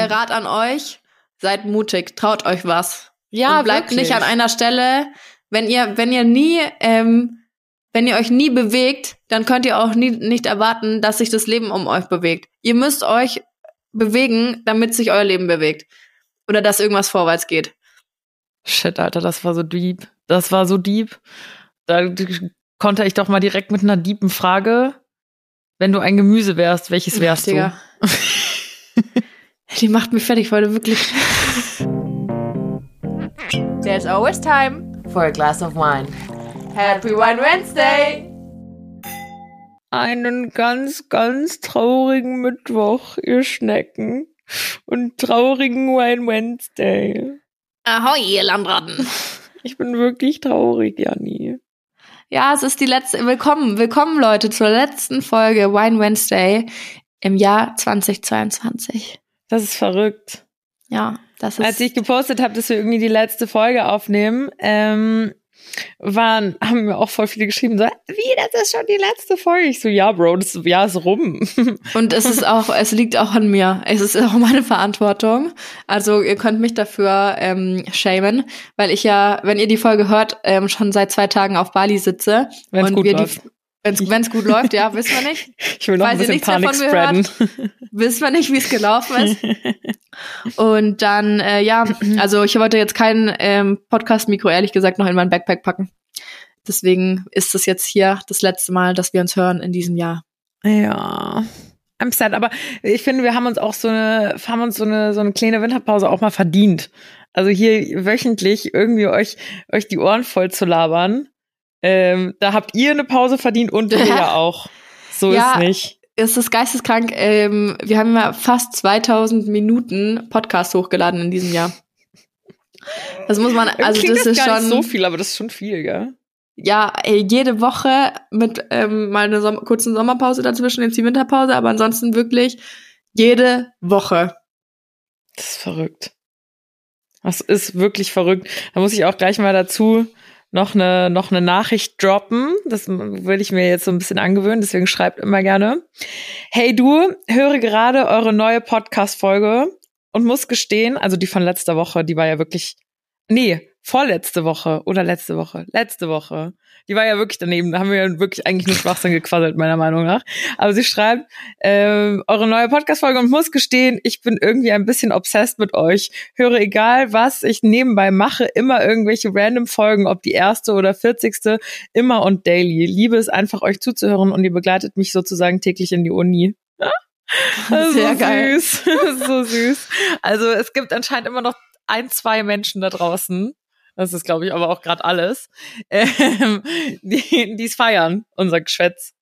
der Rat an euch, seid mutig, traut euch was. Ja, und bleibt wirklich. nicht an einer Stelle. Wenn ihr, wenn ihr nie, ähm, wenn ihr euch nie bewegt, dann könnt ihr auch nie, nicht erwarten, dass sich das Leben um euch bewegt. Ihr müsst euch bewegen, damit sich euer Leben bewegt. Oder dass irgendwas vorwärts geht. Shit, Alter, das war so deep. Das war so deep. Da konnte ich doch mal direkt mit einer deepen Frage, wenn du ein Gemüse wärst, welches wärst du? Die macht mich fertig, weil du wirklich. There's always time for a glass of wine. Happy Wine Wednesday! Einen ganz, ganz traurigen Mittwoch, ihr Schnecken. Und traurigen Wine Wednesday. Ahoi, ihr Landratten. Ich bin wirklich traurig, Janni. Ja, es ist die letzte. Willkommen, willkommen, Leute, zur letzten Folge Wine Wednesday im Jahr 2022. Das ist verrückt. Ja, das ist. Als ich gepostet habe, dass wir irgendwie die letzte Folge aufnehmen, ähm, waren, haben mir auch voll viele geschrieben, so, wie, das ist schon die letzte Folge. Ich so, ja, Bro, das Jahr ist rum. Und es ist auch, es liegt auch an mir. Es ist auch meine Verantwortung. Also ihr könnt mich dafür ähm, shamen, weil ich ja, wenn ihr die Folge hört, ähm, schon seit zwei Tagen auf Bali sitze. Wenn's und gut wir läuft. die Wenn es gut läuft, ja, wissen wir nicht. Ich will noch Falls ein bisschen nichts Panik davon spreaden. Wissen wir nicht, wie es gelaufen ist. Und dann, äh, ja, also ich wollte jetzt kein ähm, Podcast-Mikro ehrlich gesagt noch in mein Backpack packen. Deswegen ist es jetzt hier das letzte Mal, dass wir uns hören in diesem Jahr. Ja. I'm sad, aber ich finde, wir haben uns auch so eine, haben uns so eine, so eine kleine Winterpause auch mal verdient. Also hier wöchentlich irgendwie euch, euch die Ohren voll zu labern. Ähm, da habt ihr eine Pause verdient und wir ja auch. So Ja. ist nicht. Es ist geisteskrank. Ähm, wir haben ja fast 2000 Minuten Podcast hochgeladen in diesem Jahr. Das muss man, also Klingt das ist gar schon, nicht so viel, aber das ist schon viel, gell? ja, ey, jede Woche mit ähm, mal einer Som kurzen Sommerpause dazwischen, jetzt die Winterpause, aber ansonsten wirklich jede Woche. Das ist verrückt. Das ist wirklich verrückt. Da muss ich auch gleich mal dazu noch eine, noch eine Nachricht droppen. Das will ich mir jetzt so ein bisschen angewöhnen, deswegen schreibt immer gerne. Hey du, höre gerade eure neue Podcast-Folge und muss gestehen, also die von letzter Woche, die war ja wirklich, nee, vorletzte Woche oder letzte Woche, letzte Woche. Die war ja wirklich daneben. Da haben wir ja wirklich eigentlich nur Schwachsinn gequasselt, meiner Meinung nach. Aber sie schreibt, ähm, eure neue Podcast-Folge und muss gestehen, ich bin irgendwie ein bisschen obsessed mit euch. Höre egal, was ich nebenbei mache, immer irgendwelche random Folgen, ob die erste oder vierzigste, immer und daily. Liebe es einfach, euch zuzuhören und ihr begleitet mich sozusagen täglich in die Uni. Sehr so geil. süß. So süß. Also es gibt anscheinend immer noch ein, zwei Menschen da draußen. Das ist, glaube ich, aber auch gerade alles. Ähm, die die es feiern, unser Geschwätz.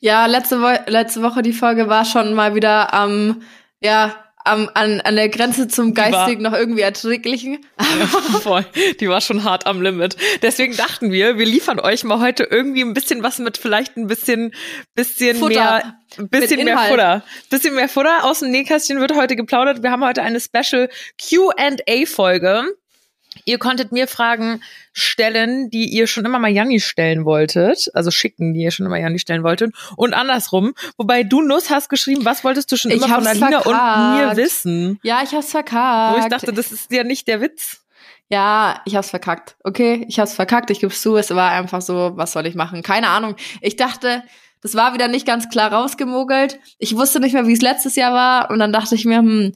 Ja, letzte, Wo letzte Woche die Folge war schon mal wieder am, ja, am, an, an der Grenze zum war- geistig noch irgendwie erträglichen. Voll. Die war schon hart am Limit. Deswegen dachten wir, wir liefern euch mal heute irgendwie ein bisschen was mit vielleicht ein bisschen, bisschen Futter. mehr, ein bisschen mehr. Futter. Bisschen mehr Futter. Aus dem Nähkästchen wird heute geplaudert. Wir haben heute eine Special Q&A-Folge. Ihr konntet mir Fragen stellen, die ihr schon immer mal Janni stellen wolltet. Also schicken, die ihr schon immer Janni stellen wolltet. Und andersrum. Wobei du, Nuss, hast geschrieben, was wolltest du schon Ich immer von Alina und mir wissen? Ja, ich hab's verkackt. Wo ich dachte, das ist ja nicht der Witz. Ja, ich hab's verkackt. Okay, ich hab's verkackt. Ich geb's zu. Es war einfach so, was soll ich machen? Keine Ahnung. Ich dachte, das war wieder nicht ganz klar rausgemogelt. Ich wusste nicht mehr, wie es letztes Jahr war. Und dann dachte ich mir, hm,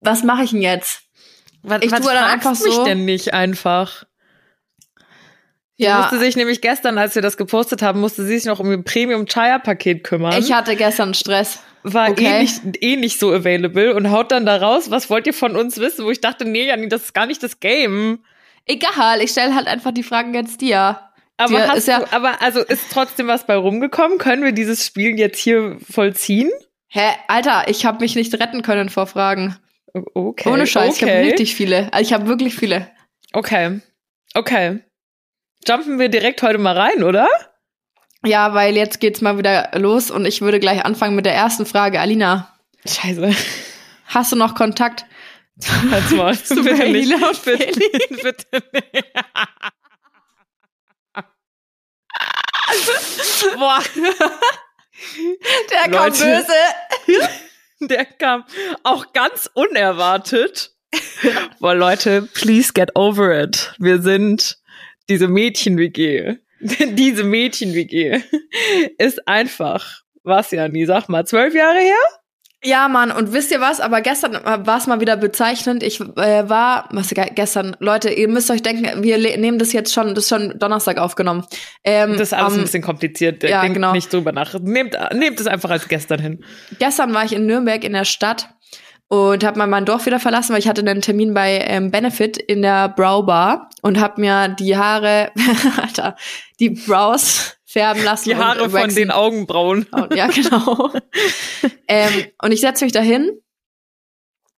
was mache ich denn jetzt? Was, Ich was tue dann einfach mich so. denn nicht einfach? Ja, musste sich nämlich gestern, als wir das gepostet haben, musste sie sich noch um ihr Premium-Chaya-Paket kümmern. ich hatte gestern Stress. war okay. eh, nicht, eh nicht so available und haut dann da raus, was wollt ihr von uns wissen? Wo ich dachte, nee, Janni, das ist gar nicht das Game. Egal, ich stelle halt einfach die Fragen jetzt dir. Aber Dir hast ja- du, aber also ist trotzdem was bei rumgekommen? Können wir dieses Spiel jetzt hier vollziehen? Hä, Alter, ich habe mich nicht retten können vor Fragen. Okay. Ohne Scheiß, ich habe okay. richtig viele. Also ich habe wirklich viele. Okay. Okay. Jumpen wir direkt heute mal rein, oder? Ja, weil jetzt geht's mal wieder los und ich würde gleich anfangen mit der ersten Frage. Alina, Scheiße. hast du noch Kontakt? Halt's mal. Zu bitte nicht. Und Bitte, bitte nicht. Boah. Der kommt böse. Der kam auch ganz unerwartet. Boah, Leute, please get over it. Wir sind diese Mädchen-WG. diese Mädchen-WG ist einfach, was ja nie, sag mal, zwölf Jahre her? Ja, Mann, und wisst ihr was? Aber gestern war es mal wieder bezeichnend. Ich äh, war, was gestern, Leute, ihr müsst euch denken, wir nehmen das jetzt schon, das ist schon Donnerstag aufgenommen. Ähm, das ist alles um, ein bisschen kompliziert. Ja, Denkt genau. nicht drüber nach. Nehmt, nehmt es einfach als gestern hin. Gestern war ich in Nürnberg in der Stadt und habe mal mein Dorf wieder verlassen, weil ich hatte einen Termin bei ähm, Benefit in der Brow Bar und habe mir die Haare, Alter, die Brows färben lassen. Die Haare von den Augenbrauen. Oh, ja, genau. ähm, und ich setze mich dahin.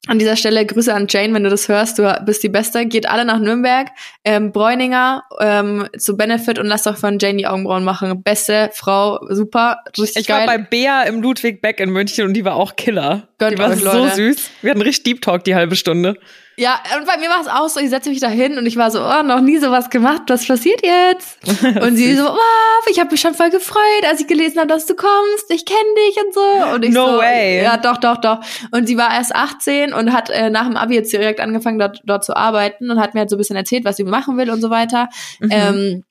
An dieser Stelle Grüße an Jane, wenn du das hörst, du bist die Beste. Geht alle nach Nürnberg, ähm, Bräuninger ähm, zu Benefit und lasst auch von Jane die Augenbrauen machen. Beste Frau, super, richtig ich geil. Ich war bei Bea im Ludwig Beck in München und die war auch Killer. Gönnt die war euch, so Leute. süß. Wir hatten richtig Deep Talk die halbe Stunde. Ja, und bei mir war es auch so, ich setze mich da hin und ich war so, oh, noch nie sowas gemacht, was passiert jetzt? Und sie so, wow, ich habe mich schon voll gefreut, als ich gelesen habe, dass du kommst, ich kenne dich und so. Und ich no so, way. Ja, doch, doch, doch. Und sie war erst 18 und hat äh, nach dem Abi jetzt direkt angefangen, dort, dort zu arbeiten und hat mir halt so ein bisschen erzählt, was sie machen will und so weiter. Mhm. Ähm,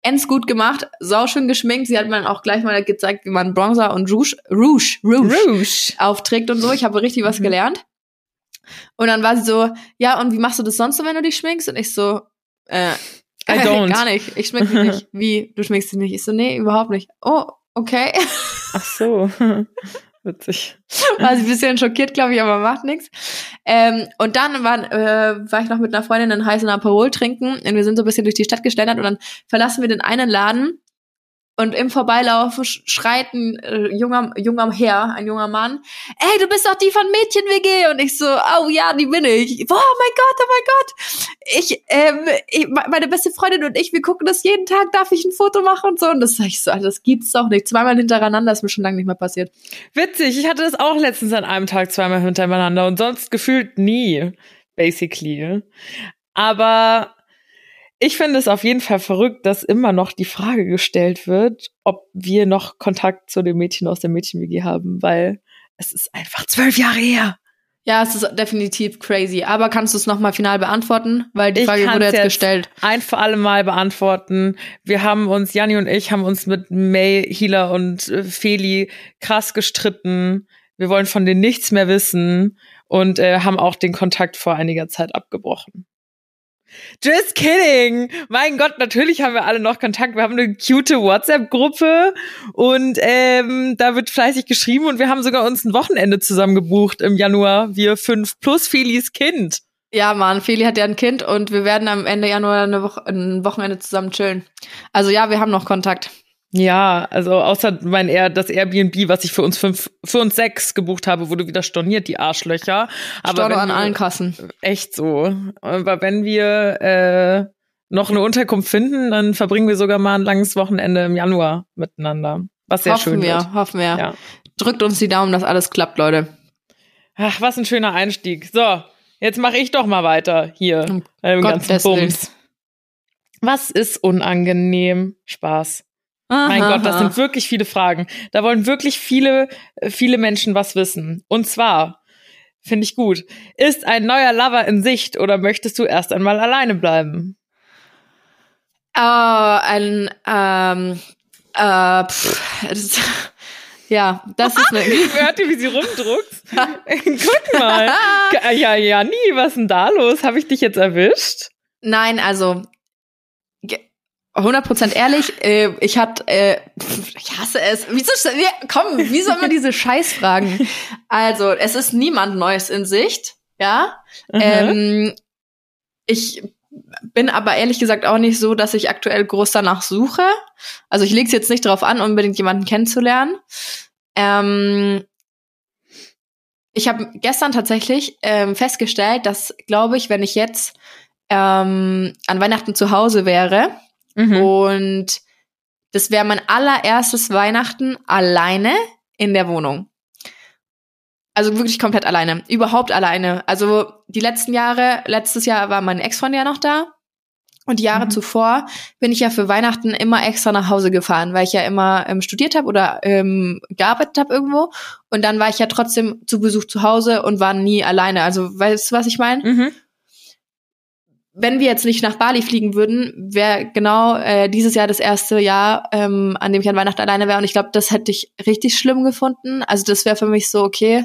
Ends gut gemacht, sauschön geschminkt. Sie hat mir auch gleich mal gezeigt, wie man Bronzer und Rouge, Rouge, Rouge, Rouge. aufträgt und so. Ich habe richtig was mhm. gelernt. Und dann war sie so, ja, und wie machst du das sonst so, wenn du dich schminkst? Und ich so, äh, I don't. gar nicht. Ich schmink mich nicht. Wie, du schminkst dich nicht? Ich so, nee, überhaupt nicht. Oh, okay. Ach so. Witzig. War sie ein bisschen schockiert, glaube ich, aber macht nichts. Ähm, und dann war, äh, war ich noch mit einer Freundin einen heißen Aperol trinken und wir sind so ein bisschen durch die Stadt geschlendert und dann verlassen wir den einen Laden und im Vorbeilaufen schreit ein äh, junger, junger Herr, ein junger Mann, ey, du bist doch die von Mädchen-WG. Und ich so, oh ja, die bin ich. Oh mein Gott, oh mein Gott. Ich, ähm, ich, meine beste Freundin und ich, wir gucken das jeden Tag, darf ich ein Foto machen und so. Und das sag ich so, das gibt's doch nicht. Zweimal hintereinander ist mir schon lange nicht mehr passiert. Witzig, ich hatte das auch letztens an einem Tag zweimal hintereinander und sonst gefühlt nie, basically. Aber ich finde es auf jeden Fall verrückt, dass immer noch die Frage gestellt wird, ob wir noch Kontakt zu den Mädchen aus der Mädchen-WG haben, weil es ist einfach zwölf Jahre her. Ja, es ist definitiv crazy. Aber kannst du es nochmal final beantworten? Weil die Frage wurde jetzt, jetzt, gestellt. Ein für alle Mal beantworten. Wir haben uns, Janni und ich, haben uns mit May, Hila und äh, Feli krass gestritten. Wir wollen von denen nichts mehr wissen und äh, haben auch den Kontakt vor einiger Zeit abgebrochen. Just kidding. Mein Gott, natürlich haben wir alle noch Kontakt. Wir haben eine cute WhatsApp-Gruppe und ähm, da wird fleißig geschrieben und wir haben sogar uns ein Wochenende zusammen gebucht im Januar. Wir fünf plus Felis Kind. Ja, Mann, Feli hat ja ein Kind und wir werden am Ende Januar eine Woche, ein Wochenende zusammen chillen. Also ja, wir haben noch Kontakt. Ja, also außer mein eher das Airbnb, was ich für uns fünf, für uns sechs gebucht habe, wurde wieder storniert, die Arschlöcher. Aber Storno an allen Kassen. Echt so. Aber wenn wir äh, noch eine Unterkunft finden, dann verbringen wir sogar mal ein langes Wochenende im Januar miteinander. Was sehr hoffen schön wir, wird. Hoffen wir, ja. Drückt uns die Daumen, dass alles klappt, Leute. Ach, was ein schöner Einstieg. So, jetzt mache ich doch mal weiter hier. Um ganzen Bums. Was ist unangenehm? Spaß. Aha, mein Gott, das sind wirklich viele Fragen. Da wollen wirklich viele, viele Menschen was wissen. Und zwar, finde ich gut, ist ein neuer Lover in Sicht oder möchtest du erst einmal alleine bleiben? Oh, ein, ähm, äh, pff, das, ja, das ist eine. Hört ihr, wie sie rumdruckt? Guck mal. Ja, ja, nie, was ist denn da los? Habe ich dich jetzt erwischt? Nein, also 100% ehrlich, äh, ich hatte, äh, ich hasse es. Wieso, komm, wieso immer diese Scheißfragen? Also, es ist niemand Neues in Sicht, ja. Mhm. Ähm, ich bin aber ehrlich gesagt auch nicht so, dass ich aktuell groß danach suche. Also ich lege es jetzt nicht darauf an, unbedingt jemanden kennenzulernen. Ähm, ich habe gestern tatsächlich ähm, festgestellt, dass, glaube ich, wenn ich jetzt ähm, an Weihnachten zu Hause wäre, Mhm. Und das wäre mein allererstes Weihnachten alleine in der Wohnung. Also wirklich komplett alleine. Überhaupt alleine. Also die letzten Jahre, letztes Jahr war mein Ex-Freund ja noch da. Und die Jahre Mhm. zuvor bin ich ja für Weihnachten immer extra nach Hause gefahren, weil ich ja immer ähm, studiert habe oder ähm, gearbeitet habe irgendwo. Und dann war ich ja trotzdem zu Besuch zu Hause und war nie alleine. Also weißt du, was ich meine? Mhm. Wenn wir jetzt nicht nach Bali fliegen würden, wäre genau äh, dieses Jahr das erste Jahr, ähm, an dem ich an Weihnachten alleine wäre. Und ich glaube, das hätte ich richtig schlimm gefunden. Also das wäre für mich so, okay,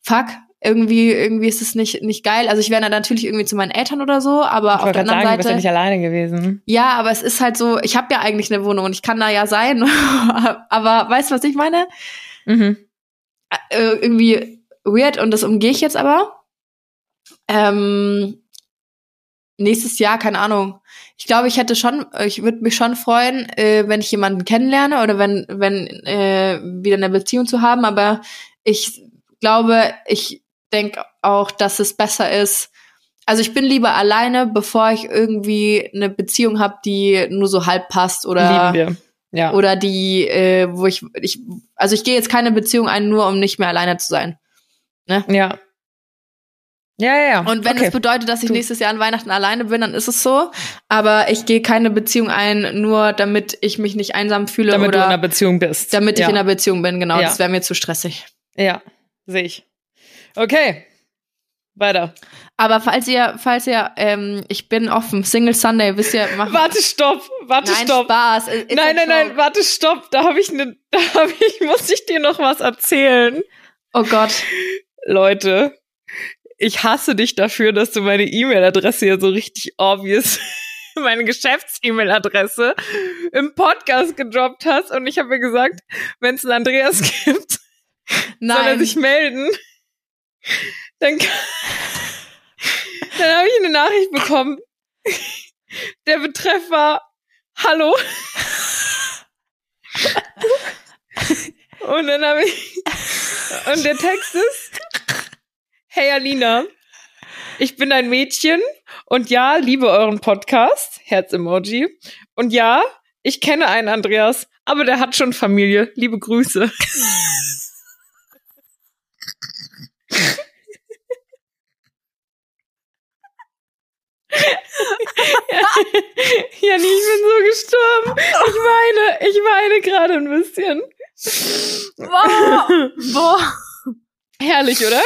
fuck, irgendwie, irgendwie ist es nicht, nicht geil. Also ich wäre natürlich irgendwie zu meinen Eltern oder so, aber Ich auf der anderen sagen, du bist ja Seite. nicht alleine gewesen. Ja, aber es ist halt so, ich habe ja eigentlich eine Wohnung und ich kann da ja sein. aber weißt du, was ich meine? Mhm. Äh, irgendwie weird und das umgehe ich jetzt aber. Ähm, nächstes Jahr, keine Ahnung. Ich glaube, ich hätte schon, ich würde mich schon freuen, äh, wenn ich jemanden kennenlerne oder wenn, wenn äh, wieder eine Beziehung zu haben, aber ich glaube, ich denke auch, dass es besser ist. Also ich bin lieber alleine, bevor ich irgendwie eine Beziehung habe, die nur so halb passt oder Lieben wir. Ja. oder die, äh, wo ich, ich, also ich gehe jetzt keine Beziehung ein, nur um nicht mehr alleine zu sein. ja. Ja, ja, ja. Und wenn okay. es bedeutet, dass ich nächstes Jahr an Weihnachten alleine bin, dann ist es so. Aber ich gehe keine Beziehung ein, nur damit ich mich nicht einsam fühle damit du in einer oder Beziehung bist. damit ich ja. in einer Beziehung bin. Genau, Ja. das wäre mir zu stressig. Ja, sehe ich. Okay. Weiter. Aber falls ihr, falls ihr, ähm, ich bin offen, Single Sunday, wisst ihr, machen. Warte, stopp. Warte, Nein, stopp. Spaß. Ist Nein, nein, nein, warte, stopp. Da habe ich ne, da habe ich, muss ich dir noch was erzählen. Oh Gott. Leute, ich hasse dich dafür, dass du meine E-Mail-Adresse ja so richtig obvious, meine Geschäfts-E-Mail-Adresse im Podcast gedroppt hast und ich habe mir gesagt, wenn es einen Andreas gibt, soll er Nein. sich melden. Dann, dann habe ich eine Nachricht bekommen. Der Betreff war Hallo. Und dann habe ich und der Text ist Hey Alina, ich bin ein Mädchen und ja, liebe euren Podcast, Herz-Emoji. Und ja, ich kenne einen Andreas, aber der hat schon Familie. Liebe Grüße. Janni, ich bin so gestorben. Ich weine, ich weine gerade ein bisschen. Boah. Boah. Herrlich, oder?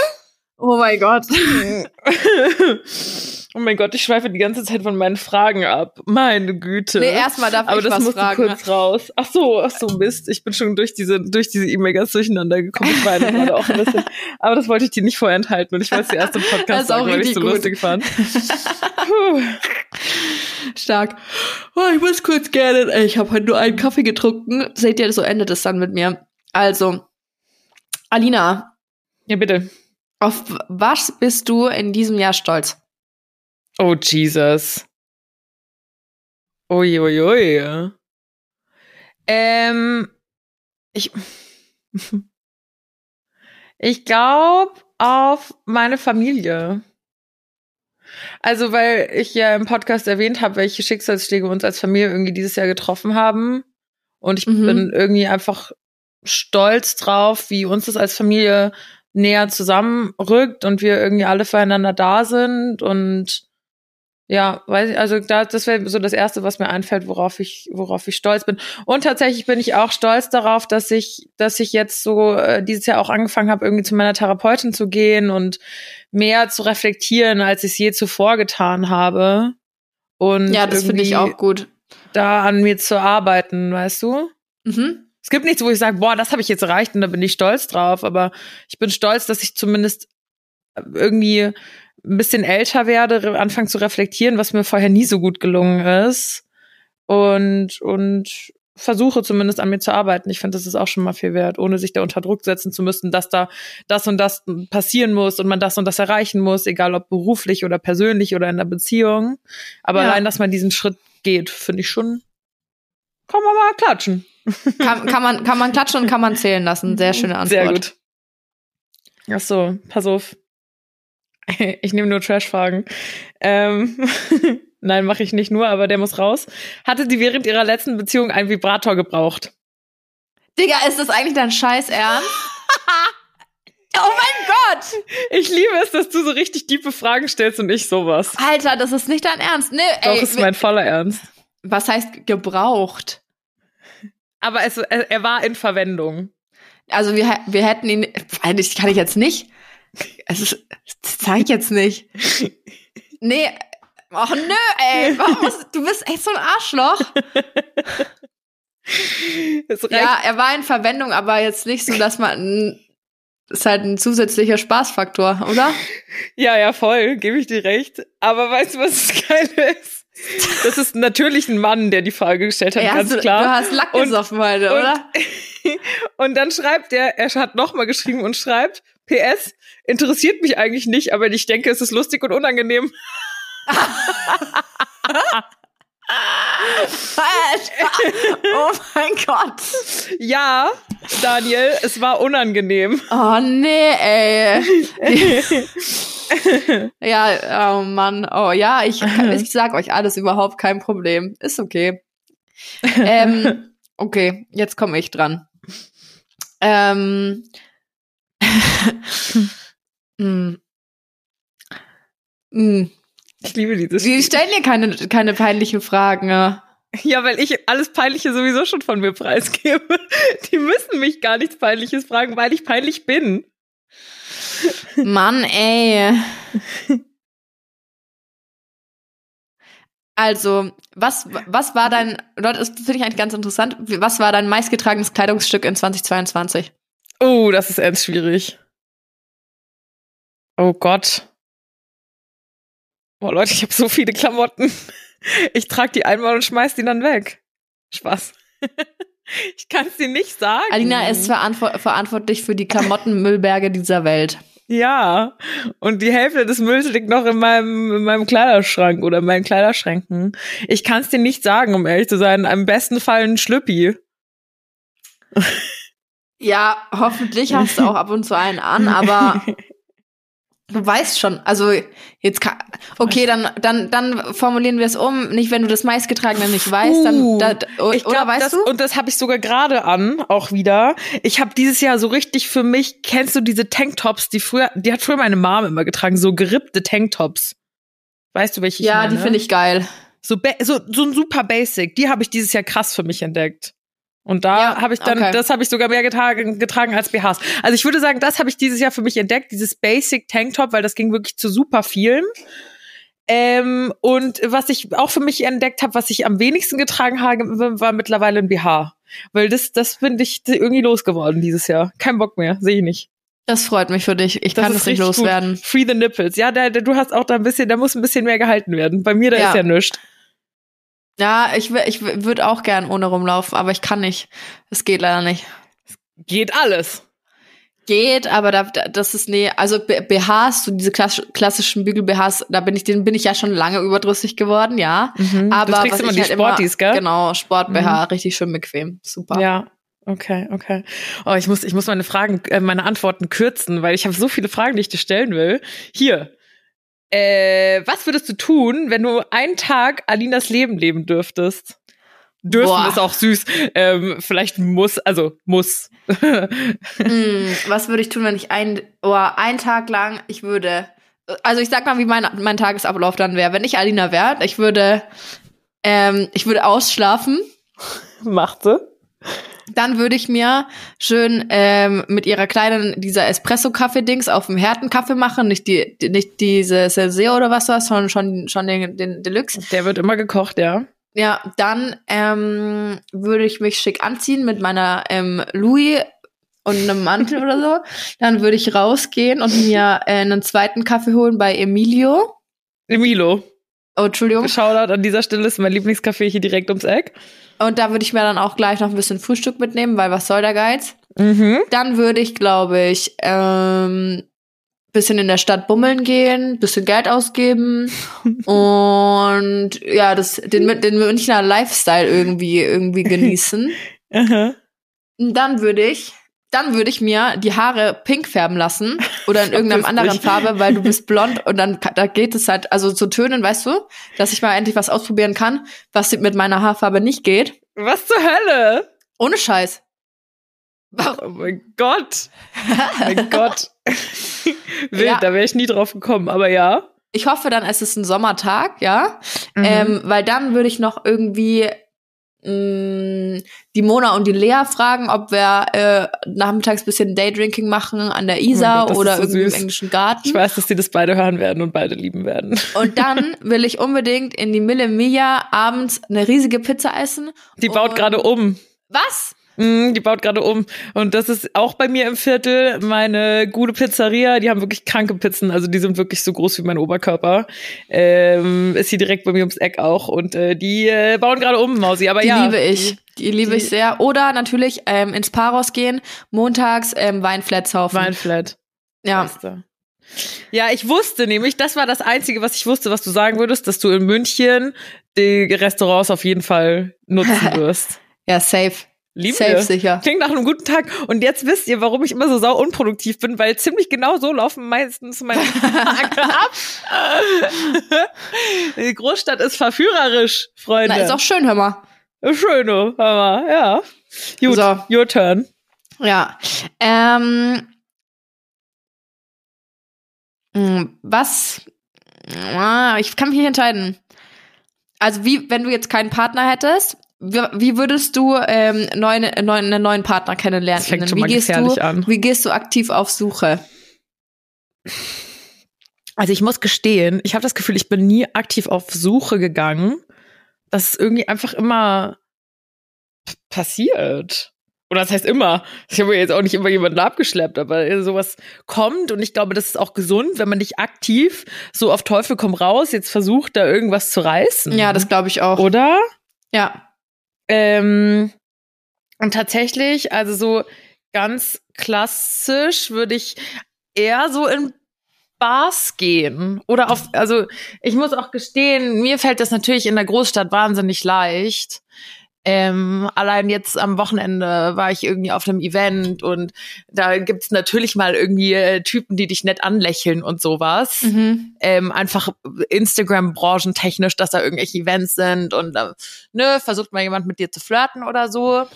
Oh mein Gott. oh mein Gott, ich schweife die ganze Zeit von meinen Fragen ab. Meine Güte. Nee, erstmal darf Aber ich das was musste fragen. kurz raus. Ach so, ach so, Mist. Ich bin schon durch diese, durch diese E-Mail ganz durcheinander gekommen. Ich weine gerade auch ein bisschen. Aber das wollte ich dir nicht vorenthalten und ich wollte es dir erst im Das Podcast sagen, weil ich so gut. lustig fand. Puh. Stark. Oh, ich muss kurz gerne. Ich habe heute nur einen Kaffee getrunken. Seht ihr, so endet es dann mit mir. Also, Alina, Ja, bitte. Auf was bist du in diesem Jahr stolz? Oh, Jesus. Uiuiui. Ähm, ich, ich glaube auf meine Familie. Also, weil ich ja im Podcast erwähnt habe, welche Schicksalsschläge uns als Familie irgendwie dieses Jahr getroffen haben. Und ich Mhm. bin irgendwie einfach stolz drauf, wie uns das als Familie näher zusammenrückt und wir irgendwie alle füreinander da sind und ja, weiß ich, also da, das wäre so das erste, was mir einfällt, worauf ich, worauf ich stolz bin. Und tatsächlich bin ich auch stolz darauf, dass ich, dass ich jetzt so äh, dieses Jahr auch angefangen habe, irgendwie zu meiner Therapeutin zu gehen und mehr zu reflektieren, als ich es je zuvor getan habe. Und Ja, das finde ich auch gut. da an mir zu arbeiten, weißt du? Mhm. Es gibt nichts, wo ich sage, boah, das habe ich jetzt erreicht und da bin ich stolz drauf. Aber ich bin stolz, dass ich zumindest irgendwie ein bisschen älter werde, anfange zu reflektieren, was mir vorher nie so gut gelungen ist. Und, und versuche zumindest an mir zu arbeiten. Ich finde, das ist auch schon mal viel wert, ohne sich da unter Druck setzen zu müssen, dass da das und das passieren muss und man das und das erreichen muss, egal ob beruflich oder persönlich oder in der Beziehung. Aber Ja. allein, dass man diesen Schritt geht, finde ich schon, kann man mal klatschen. Kann, kann, man, kann man klatschen und kann man zählen lassen. Sehr schöne Antwort. Sehr gut. Ach so, pass auf. Ich nehme nur Trash-Fragen. Ähm, Nein, mache ich nicht nur, aber der muss raus. Hatte sie während ihrer letzten Beziehung einen Vibrator gebraucht? Digga, ist das eigentlich dein Scheiß Ernst? Oh mein Gott! Ich liebe es, dass du so richtig tiefe Fragen stellst und ich sowas. Alter, das ist nicht dein Ernst. Nee, Doch, ey, ist mein voller Ernst. was heißt gebraucht? Aber es, er, er war in Verwendung. Also wir, wir hätten ihn, das kann ich jetzt nicht. Ist, das zeig ich jetzt nicht. Nee, ach nö, ey, warum musst, du bist echt so ein Arschloch. Ja, er war in Verwendung, aber jetzt nicht so, dass man, das ist halt ein zusätzlicher Spaßfaktor, oder? Ja, ja, voll, gebe ich dir recht. Aber weißt du, was das Geile ist? Das ist natürlich ein Mann, der die Frage gestellt hat, Ja, ganz du, klar. du hast Lack Und- gesoffen heute, und- oder? Und dann schreibt er, er hat nochmal geschrieben und schreibt, PS, interessiert mich eigentlich nicht, aber ich denke, es ist lustig und unangenehm. Oh mein Gott. Ja, Daniel, es war unangenehm. Oh nee, ey. ja, oh Mann. Oh ja, ich, ich sag euch alles überhaupt kein Problem. Ist okay. Ähm, okay, jetzt komme ich dran. Ähm. mm. Mm. Ich liebe dieses Sie stellen dir keine, keine peinlichen Fragen. Ja, weil ich alles Peinliche sowieso schon von mir preisgebe. Die müssen mich gar nichts Peinliches fragen, weil ich peinlich bin. Mann, ey. Also, was, was war dein, das finde ich eigentlich ganz interessant. Was war dein meistgetragenes Kleidungsstück in 2022? Oh, das ist ernst schwierig. Oh Gott. Oh Leute, ich habe so viele Klamotten. Ich trage die einmal und schmeiß die dann weg. Spaß. Ich kann es dir nicht sagen. Alina ist verantwo verantwortlich für die Klamottenmüllberge dieser Welt. Ja. Und die Hälfte des Mülls liegt noch in meinem, in meinem Kleiderschrank oder in meinen Kleiderschränken. Ich kann es dir nicht sagen, um ehrlich zu sein. Im besten Fall ein Schlüppi. Ja, hoffentlich hast du auch ab und zu einen an, aber du weißt schon, also jetzt kann, okay, dann, dann, dann formulieren wir es um, nicht wenn du das meistgetragene nicht weißt, Uh, dann, da, Ich oder glaub, weißt das, du? Und das habe ich sogar gerade an, auch wieder. Ich habe dieses Jahr so richtig für mich, kennst du diese Tanktops, die früher, die hat früher meine Mom immer getragen, so gerippte Tanktops. Weißt du, welche ich ja, meine? die finde ich geil. so, so so ein super Basic. Die habe ich dieses Jahr krass für mich entdeckt. Und da Ja, habe ich dann, okay. das habe ich sogar mehr getragen, getragen als BHs. Also ich würde sagen, das habe ich dieses Jahr für mich entdeckt, dieses Basic Tanktop, weil das ging wirklich zu super vielen. Ähm, und was ich auch für mich entdeckt habe, was ich am wenigsten getragen habe, war mittlerweile ein BH. Weil das, das bin ich irgendwie losgeworden dieses Jahr. Kein Bock mehr, sehe ich nicht. Das freut mich für dich. Ich Das kann es nicht loswerden. Gut. Free the nipples. Ja, da, da, du hast auch da ein bisschen, da muss ein bisschen mehr gehalten werden. Bei mir, da Ja. ist ja nichts. Ja, ich, ich würde auch gern ohne rumlaufen, aber ich kann nicht. Es geht leider nicht. Geht alles. Geht, aber da, da- das ist nee, also BHs, so diese klass klassischen Bügel-BHs, da bin ich, den bin ich ja schon lange überdrüssig geworden, ja. Mhm. Aber du trägst immer ich die halt Sporties, immer, gell? Genau, Sport-BH, richtig schön bequem. Super. Ja. Okay, okay. Oh, ich muss, ich muss meine Fragen, äh, meine Antworten kürzen, weil ich habe so viele Fragen, die ich dir stellen will. Hier. Äh, was würdest du tun, wenn du einen Tag Alinas Leben leben dürftest? Dürfen Boah. ist auch süß. Ähm, vielleicht muss, also muss. Hm, was würde ich tun, wenn ich ein, oh, einen Tag lang, ich würde, also ich sag mal, wie mein, mein Tagesablauf dann wäre. Wenn ich Alina wäre, ich würde, ähm, ich würde ausschlafen. Machte. Dann würde ich mir schön ähm, mit ihrer kleinen, dieser Espresso-Kaffee-Dings auf dem Härten-Kaffee machen. Nicht, die, die, nicht diese Senseo oder was das, sondern schon, schon den, den Deluxe. Der wird immer gekocht, ja. Ja, dann ähm, würde ich mich schick anziehen mit meiner ähm, Louis und einem Mantel oder so. Dann würde ich rausgehen und mir äh, einen zweiten Kaffee holen bei Emilio. Emilo. Oh, Entschuldigung. Shoutout an dieser Stelle ist mein Lieblingscafé hier direkt ums Eck. Und da würde ich mir dann auch gleich noch ein bisschen Frühstück mitnehmen, weil was soll der Geiz? Mhm. Dann würde ich, glaube ich, ähm, bisschen in der Stadt bummeln gehen, bisschen Geld ausgeben und ja, das, den, den Münchner Lifestyle irgendwie, irgendwie genießen. Aha. Und dann würde ich, dann würde ich mir die Haare pink färben lassen oder in irgendeiner anderen dich. Farbe, weil du bist blond und dann da geht es halt, also zu Tönen, weißt du, dass ich mal endlich was ausprobieren kann, was mit meiner Haarfarbe nicht geht. Was zur Hölle? Ohne Scheiß. Oh mein Gott. mein Gott. Wild, ja. da wäre ich nie drauf gekommen, aber ja. Ich hoffe dann, es ist ein Sommertag, ja. Mhm. Ähm, weil dann würde ich noch irgendwie die Mona und die Lea fragen, ob wir äh, nachmittags bisschen Daydrinking machen an der Isar oh oder so irgendwie süß. im englischen Garten. Ich weiß, dass die das beide hören werden und beide lieben werden. Und dann will ich unbedingt in die Mille Miglia abends eine riesige Pizza essen. Die baut gerade um. Was? Mm, die baut gerade um. Und das ist auch bei mir im Viertel meine gute Pizzeria. Die haben wirklich kranke Pizzen. Also die sind wirklich so groß wie mein Oberkörper. Ähm, ist hier direkt bei mir ums Eck auch. Und äh, die äh, bauen gerade um, Mausi. Aber die ja. liebe ich. Die, liebe die, ich sehr. Oder natürlich ähm, ins Paros gehen. Montags ähm, Weinflat saufen. Weinflat. Ja. Beste. Ja, ich wusste nämlich, das war das Einzige, was ich wusste, was du sagen würdest, dass du in München die Restaurants auf jeden Fall nutzen wirst. ja, safe. Liebe. Safe sicher. Klingt nach einem guten Tag. Und jetzt wisst ihr, warum ich immer so sau unproduktiv bin, weil ziemlich genau so laufen meistens meine Tage ab. Die Großstadt ist verführerisch, Freunde. Na, ist auch schön, hör mal. Schön, hör mal, ja. Gut, so. your turn. Ja. Ähm, hm, was? Ah, ich kann mich nicht entscheiden. Also wie, wenn du jetzt keinen Partner hättest, wie würdest du ähm, neuen, neuen, einen neuen Partner kennenlernen? Das fängt schon wie mal gehst gefährlich du, an. Wie gehst du aktiv auf Suche? Also ich muss gestehen, ich habe das Gefühl, ich bin nie aktiv auf Suche gegangen. Das ist irgendwie einfach immer passiert. Oder das heißt immer. Ich habe jetzt auch nicht immer jemanden abgeschleppt, aber sowas kommt und ich glaube, das ist auch gesund, wenn man nicht aktiv so auf Teufel komm raus jetzt versucht, da irgendwas zu reißen. Ja, das glaube ich auch. Oder? Ja. Ähm, und tatsächlich, also so ganz klassisch würde ich eher so in Bars gehen oder auf, also ich muss auch gestehen, mir fällt das natürlich in der Großstadt wahnsinnig leicht. Ähm, allein jetzt am Wochenende war ich irgendwie auf einem Event und da gibt's natürlich mal irgendwie äh, Typen, die dich nett anlächeln und sowas. Mhm. Ähm, einfach Instagram-branchentechnisch, dass da irgendwelche Events sind und äh, ne, versucht mal jemand mit dir zu flirten oder so.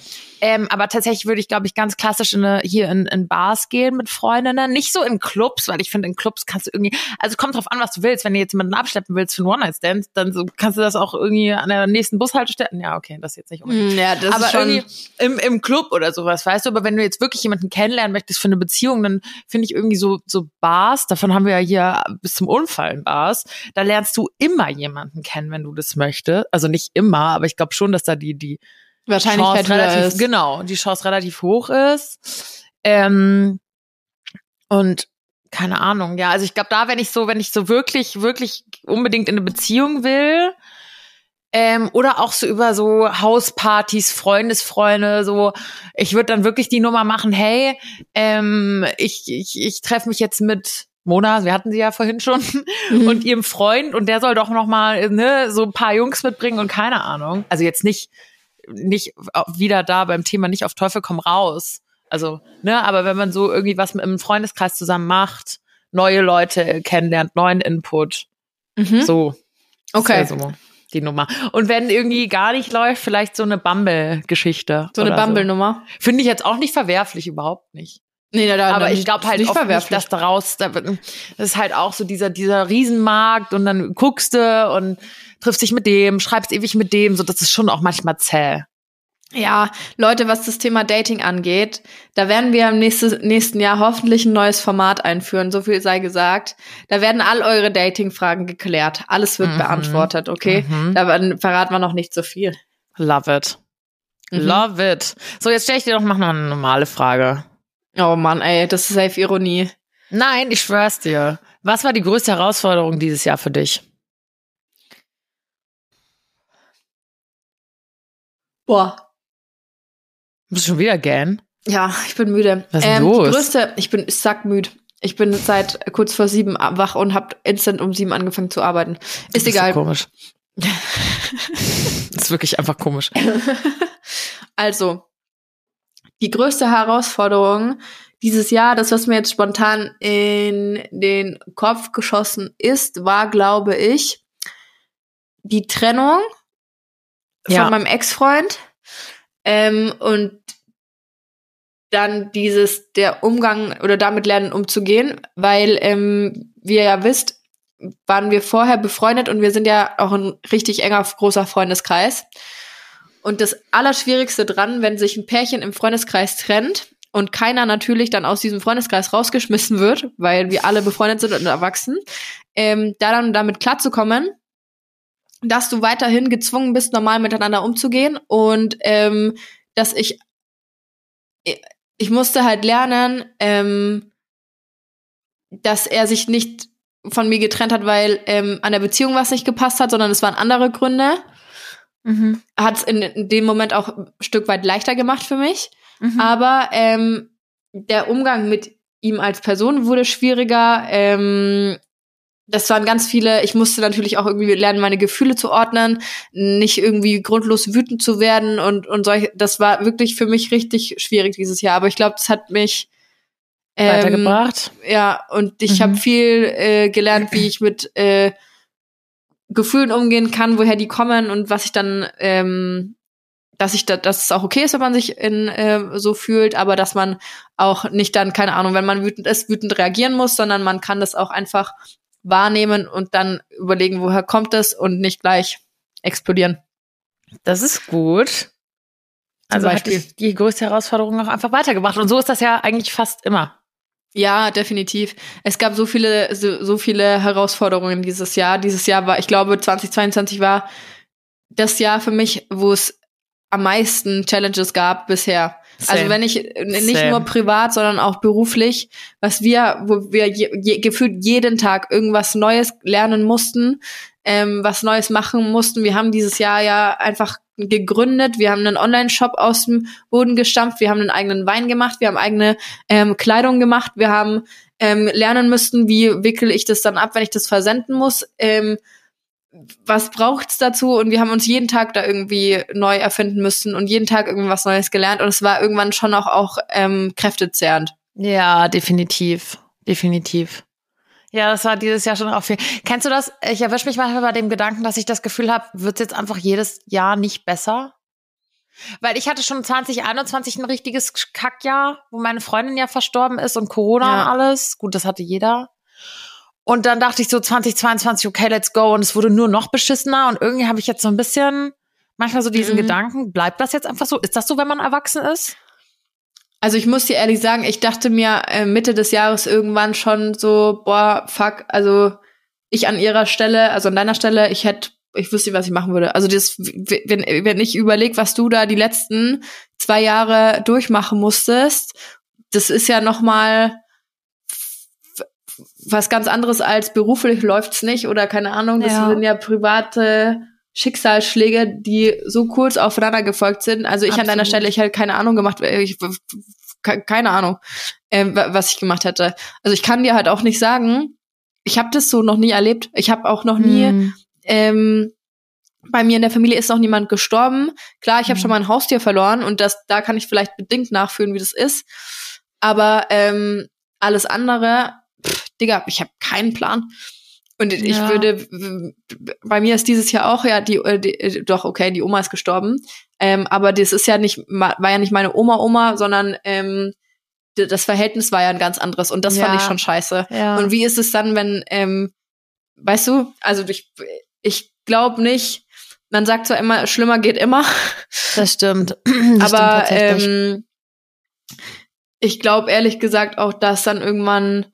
Ähm, aber tatsächlich würde ich, glaube ich, ganz klassisch in eine, hier in, in Bars gehen mit Freundinnen. Nicht so in Clubs, weil ich finde, in Clubs kannst du irgendwie, also kommt drauf an, was du willst. Wenn du jetzt jemanden abschleppen willst für einen One-Night-Stand, dann so, kannst du das auch irgendwie an der nächsten Bushaltestelle. Ja, okay, das jetzt nicht unbedingt. Mm, ja, das aber ist schon irgendwie im, im Club oder sowas, weißt du. Aber wenn du jetzt wirklich jemanden kennenlernen möchtest für eine Beziehung, dann finde ich irgendwie so, so Bars, davon haben wir ja hier bis zum Unfall in Bars, da lernst du immer jemanden kennen, wenn du das möchtest. Also nicht immer, aber ich glaube schon, dass da die, die Wahrscheinlichkeit Chance relativ, ist. Genau, die Chance relativ hoch ist. Ähm, und keine Ahnung, ja, also ich glaube, da, wenn ich so, wenn ich so wirklich, wirklich unbedingt in eine Beziehung will, ähm, oder auch so über so Hauspartys, Freundesfreunde, so, ich würde dann wirklich die Nummer machen, hey, ähm, ich, ich, ich treffe mich jetzt mit Mona, wir hatten sie ja vorhin schon, mhm. und ihrem Freund und der soll doch noch mal ne, so ein paar Jungs mitbringen und keine Ahnung. Also jetzt nicht nicht wieder da beim Thema nicht auf Teufel komm raus. Also, ne, aber wenn man so irgendwie was mit einem Freundeskreis zusammen macht, neue Leute kennenlernt, neuen Input. Mhm. So. Okay. So die Nummer. Und wenn irgendwie gar nicht läuft, vielleicht so eine Bumble-Geschichte. So eine Bumble-Nummer. So. Finde ich jetzt auch nicht verwerflich, überhaupt nicht. Nee, da, da, aber ich glaube halt nicht oft nicht, dass daraus, das ist halt auch so dieser, dieser Riesenmarkt und dann guckst du und triffst dich mit dem, schreibst ewig mit dem, so das ist schon auch manchmal zäh. Ja, Leute, was das Thema Dating angeht, da werden wir im nächsten, nächsten Jahr hoffentlich ein neues Format einführen, so viel sei gesagt. Da werden all eure Dating-Fragen geklärt. Alles wird mhm. beantwortet, okay? Mhm. Da verraten wir noch nicht so viel. Love it. Mhm. Love it. So, jetzt stelle ich dir doch mal eine normale Frage. Oh Mann, ey, das ist safe Ironie. Nein, ich schwör's dir. Was war die größte Herausforderung dieses Jahr für dich? Boah. Bist du schon wieder gern? Ja, ich bin müde. Was ist ähm, los? Die größte, ich bin sackmüd. Ich bin seit kurz vor sieben wach und hab instant um sieben angefangen zu arbeiten. Ist egal. So komisch. ist wirklich einfach komisch. Also, die größte Herausforderung dieses Jahr, das, was mir jetzt spontan in den Kopf geschossen ist, war, glaube ich, die Trennung ja. von meinem Ex-Freund. Ähm, und dann dieses, der Umgang oder damit lernen umzugehen, weil, ähm, wie ihr ja wisst, waren wir vorher befreundet und wir sind ja auch ein richtig enger, großer Freundeskreis. Und das Allerschwierigste dran, wenn sich ein Pärchen im Freundeskreis trennt und keiner natürlich dann aus diesem Freundeskreis rausgeschmissen wird, weil wir alle befreundet sind und erwachsen, ähm, da dann damit klarzukommen, dass du weiterhin gezwungen bist, normal miteinander umzugehen und ähm, dass ich ich musste halt lernen, ähm, dass er sich nicht von mir getrennt hat, weil ähm, an der Beziehung was nicht gepasst hat, sondern es waren andere Gründe. Mhm. Hat es in, in, dem Moment auch ein Stück weit leichter gemacht für mich. Mhm. Aber ähm, der Umgang mit ihm als Person wurde schwieriger. Ähm, das waren ganz viele, ich musste natürlich auch irgendwie lernen, meine Gefühle zu ordnen, nicht irgendwie grundlos wütend zu werden und, und solche, das war wirklich für mich richtig schwierig dieses Jahr. Aber ich glaube, das hat mich ähm, weitergebracht. Ja, und ich mhm. habe viel äh, gelernt, wie ich mit äh, Gefühlen umgehen kann, woher die kommen und was ich dann, ähm, dass ich da, dass es auch okay ist, wenn man sich in äh, so fühlt, aber dass man auch nicht dann, keine Ahnung, wenn man wütend ist, wütend reagieren muss, sondern man kann das auch einfach wahrnehmen und dann überlegen, woher kommt es und nicht gleich explodieren. Das ist gut. Also hat dich die größte Herausforderung auch einfach weitergebracht. Und so ist das ja eigentlich fast immer. Ja, definitiv. Es gab so viele, so, so viele Herausforderungen dieses Jahr. Dieses Jahr war, ich glaube, 2022 war das Jahr für mich, wo es am meisten Challenges gab bisher. Also Same. Also wenn ich nicht Same. nur privat, sondern auch beruflich, was wir, wo wir je, je, gefühlt jeden Tag irgendwas Neues lernen mussten, ähm, was Neues machen mussten. Wir haben dieses Jahr ja einfach gegründet, wir haben einen Online-Shop aus dem Boden gestampft, wir haben einen eigenen Wein gemacht, wir haben eigene ähm, Kleidung gemacht, wir haben ähm, lernen müssten, wie wickel ich das dann ab, wenn ich das versenden muss. Ähm, was braucht's dazu? Und wir haben uns jeden Tag da irgendwie neu erfinden müssen und jeden Tag irgendwas Neues gelernt. Und es war irgendwann schon auch, auch ähm, kräftezehrend. Ja, definitiv. Definitiv. Ja, das war dieses Jahr schon auch viel. Kennst du das? Ich erwische mich manchmal bei dem Gedanken, dass ich das Gefühl habe, wird jetzt einfach jedes Jahr nicht besser? Weil ich hatte schon 2021 ein richtiges Kackjahr, wo meine Freundin ja verstorben ist und Corona ja. und alles. Gut, das hatte jeder. Und dann dachte ich so 2022, okay, let's go. Und es wurde nur noch beschissener. Und irgendwie habe ich jetzt so ein bisschen manchmal so diesen mhm. Gedanken, bleibt das jetzt einfach so? Ist das so, wenn man erwachsen ist? Also ich muss dir ehrlich sagen, ich dachte mir äh, Mitte des Jahres irgendwann schon so, boah, fuck, also ich an ihrer Stelle, also an deiner Stelle, ich hätte, ich wüsste, was ich machen würde. Also das, wenn, wenn ich überlege, was du da die letzten zwei Jahre durchmachen musstest, das ist ja noch mal was ganz anderes als beruflich läuft's nicht oder keine Ahnung, das ja. sind ja private Schicksalsschläge, die so kurz aufeinander gefolgt sind. Also ich Absolut. an deiner Stelle, ich hätte keine Ahnung gemacht, äh, ich, keine Ahnung, äh, was ich gemacht hätte. Also ich kann dir halt auch nicht sagen, ich habe das so noch nie erlebt. Ich habe auch noch nie, hm. ähm, bei mir in der Familie ist noch niemand gestorben. Klar, ich habe hm. schon mal ein Haustier verloren und das, da kann ich vielleicht bedingt nachfühlen, wie das ist. Aber ähm, alles andere Digga, ich habe keinen Plan. Und ja. ich würde, bei mir ist dieses Jahr auch, ja, die, äh, die äh, doch, okay, die Oma ist gestorben. Ähm, aber das ist ja nicht, war ja nicht meine Oma-Oma, sondern ähm, das Verhältnis war ja ein ganz anderes. Und das ja. fand ich schon scheiße. Ja. Und wie ist es dann, wenn, ähm, weißt du, also ich, ich glaube nicht, man sagt zwar immer, schlimmer geht immer. Das stimmt. Das aber stimmt ähm, ich glaube ehrlich gesagt auch, dass dann irgendwann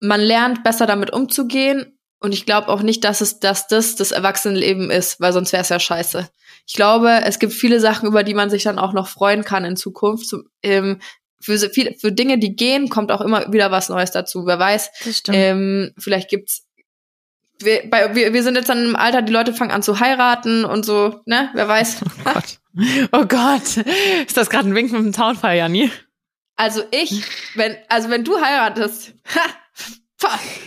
man lernt besser damit umzugehen und ich glaube auch nicht, dass es dass das das Erwachsenenleben ist, weil sonst wäre es ja scheiße. Ich glaube, es gibt viele Sachen, über die man sich dann auch noch freuen kann in Zukunft. Ähm, für, so viel, für Dinge, die gehen, kommt auch immer wieder was Neues dazu. Wer weiß, ähm, vielleicht gibt's wir, bei, wir, wir sind jetzt dann im Alter, die Leute fangen an zu heiraten und so, ne? Wer weiß. Oh Gott. Oh Gott. Ist das gerade ein Wink mit dem Townfire, Janni? Also ich, wenn, also wenn du heiratest, ha,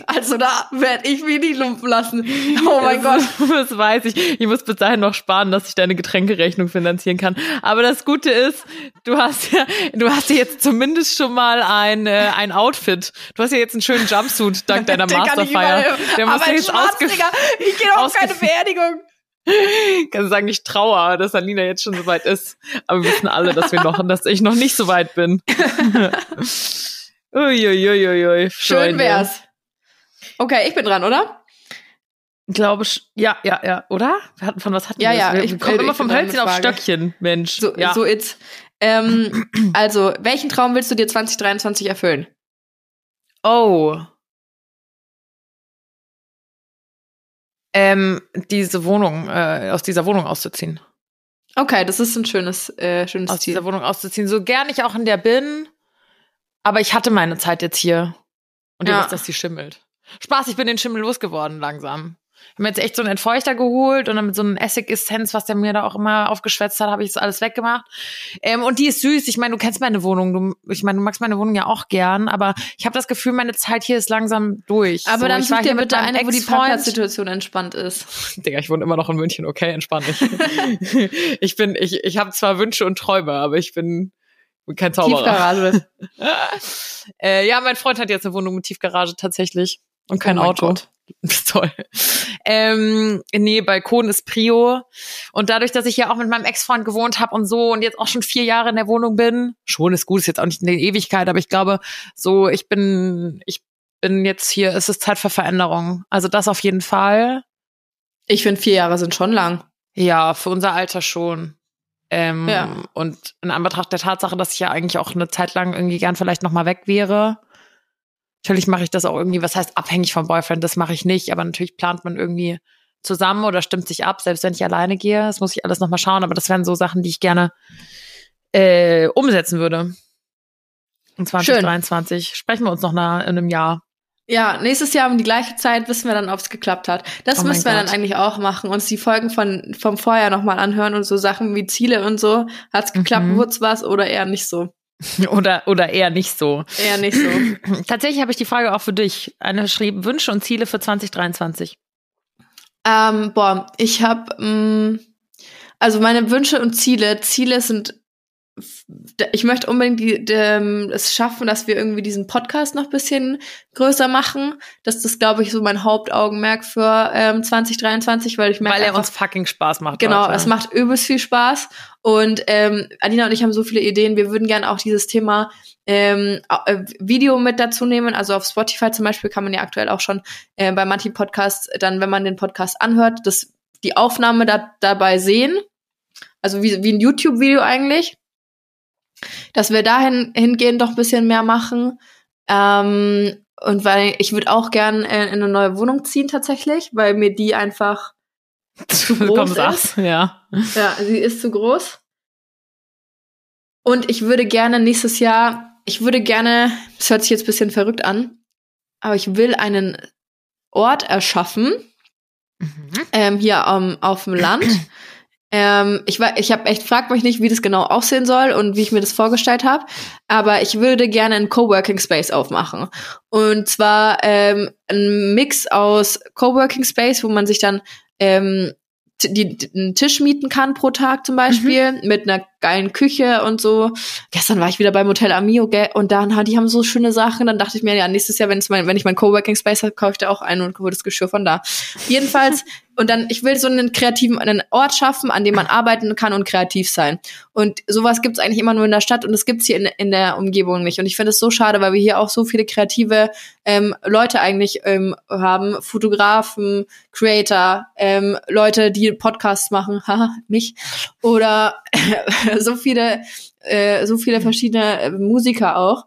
also da werde ich mich nicht lumpen lassen. Oh mein das, Gott. Das weiß ich. Ich muss bis dahin noch sparen, dass ich deine Getränkerechnung finanzieren kann. Aber das Gute ist, du hast ja, du hast ja jetzt zumindest schon mal ein, äh, ein Outfit. Du hast ja jetzt einen schönen Jumpsuit dank deiner Masterfeier. Der muss jetzt ausge Ich gehe auf keine Beerdigung. kann sagen, ich trauere, dass Alina jetzt schon so weit ist. Aber wir wissen alle, dass wir noch, dass ich noch nicht so weit bin. Uiuiuiui. Schön wär's. Okay, ich bin dran, oder? Glaube ich, ja, ja, ja, oder? Von was hatten ja, wir ja, Wir ich- kommen ich immer vom bin dran Hölzchen auf. Stöckchen, Mensch. So, ja. so it's. Ähm, also, welchen Traum willst du dir 2023 erfüllen? Oh. Ähm, diese Wohnung, äh, aus dieser Wohnung auszuziehen. Okay, das ist ein schönes, äh, schönes Aus Ziel. dieser Wohnung auszuziehen. So gern ich auch in der bin. Aber ich hatte meine Zeit jetzt hier. Und ihr Ja. wisst, dass die schimmelt. Spaß, ich bin den Schimmel losgeworden langsam. Ich habe mir jetzt echt so einen Entfeuchter geholt und dann mit so einem Essig-Essenz, was der mir da auch immer aufgeschwätzt hat, habe ich das alles weggemacht. Ähm, und die ist süß. Ich meine, du kennst meine Wohnung. Du, ich meine, du magst meine Wohnung ja auch gern, aber ich habe das Gefühl, meine Zeit hier ist langsam durch. Aber so, dann such dir bitte eine, wo die. Parkplatzsituation entspannt ist. Digga, ich wohne immer noch in München, okay, entspann dich. ich bin, ich, ich habe zwar Wünsche und Träume, aber ich bin, bin kein Zauberer. Tiefgarage. äh, ja, mein Freund hat jetzt eine Wohnung mit Tiefgarage tatsächlich und kein Oh Auto. Gott. Toll. Ähm, nee, Balkon ist Prio. Und dadurch, dass ich ja auch mit meinem Ex-Freund gewohnt habe und so und jetzt auch schon vier Jahre in der Wohnung bin, schon ist gut, ist jetzt auch nicht in der Ewigkeit, aber ich glaube, so, ich bin, ich bin jetzt hier, es ist Zeit für Veränderung. Also das auf jeden Fall. Ich finde, vier Jahre sind schon lang. Ja, für unser Alter schon. Ähm, Ja. Und in Anbetracht der Tatsache, dass ich ja eigentlich auch eine Zeit lang irgendwie gern vielleicht noch mal weg wäre. Natürlich mache ich das auch irgendwie, was heißt abhängig vom Boyfriend, das mache ich nicht, aber natürlich plant man irgendwie zusammen oder stimmt sich ab, selbst wenn ich alleine gehe. Das muss ich alles noch mal schauen, aber das wären so Sachen, die ich gerne äh, umsetzen würde. In 2023 sprechen wir uns noch in einem Jahr. Ja, nächstes Jahr um die gleiche Zeit wissen wir dann, ob es geklappt hat. Das Oh müssen wir dann Gott. eigentlich auch machen, uns die Folgen von vom Vorjahr nochmal anhören und so Sachen wie Ziele und so. Hat's geklappt, Mhm. wurd's was oder eher nicht so? oder, oder eher nicht so. Eher nicht so. Tatsächlich habe ich die Frage auch für dich. Eine schrieb Wünsche und Ziele für 2023. ähm, boah, ich habe also meine Wünsche und Ziele. Ziele sind ich möchte unbedingt die, ähm, es schaffen, dass wir irgendwie diesen Podcast noch ein bisschen größer machen. Das ist, glaube ich, so mein Hauptaugenmerk für ähm, 2023, weil ich merke Weil er einfach, uns fucking Spaß macht. Genau, Leute. es macht übelst viel Spaß. Und ähm, Alina und ich haben so viele Ideen. Wir würden gerne auch dieses Thema ähm, äh, Video mit dazu nehmen. Also auf Spotify zum Beispiel kann man ja aktuell auch schon äh, bei manchen Podcasts dann, wenn man den Podcast anhört, das, die Aufnahme da, dabei sehen. Also wie, wie ein YouTube-Video eigentlich. Dass wir dahin hingehen doch ein bisschen mehr machen. Ähm, und weil ich würde auch gern äh, in eine neue Wohnung ziehen tatsächlich, weil mir die einfach zu groß ist. Ja. Ja, sie ist zu groß. Und ich würde gerne nächstes Jahr, ich würde gerne, das hört sich jetzt ein bisschen verrückt an, aber ich will einen Ort erschaffen, Mhm. ähm, hier ähm, auf dem Land. ähm, ich war, ich habe echt, frag mich nicht, wie das genau aussehen soll und wie ich mir das vorgestellt habe, aber ich würde gerne einen Coworking Space aufmachen. Und zwar ähm, ein Mix aus Coworking Space, wo man sich dann ähm, die, die, einen Tisch mieten kann pro Tag zum Beispiel, mit einer geilen Küche und so. Gestern war ich wieder beim Hotel Amio gell, und dann, die haben so schöne Sachen. Dann dachte ich mir, ja, nächstes Jahr, wenn, es mein, wenn ich mein Coworking Space habe, kaufe ich da auch einen und hole das Geschirr von da. Jedenfalls, und dann, ich will so einen kreativen, einen Ort schaffen, an dem man arbeiten kann und kreativ sein. Und sowas gibt's eigentlich immer nur in der Stadt und das gibt's hier in, in der Umgebung nicht. Und ich finde es so schade, weil wir hier auch so viele kreative ähm, Leute eigentlich ähm, haben, Fotografen, Creator, ähm, Leute, die Podcasts machen, haha, mich, oder so viele, äh, so viele verschiedene äh, Musiker auch.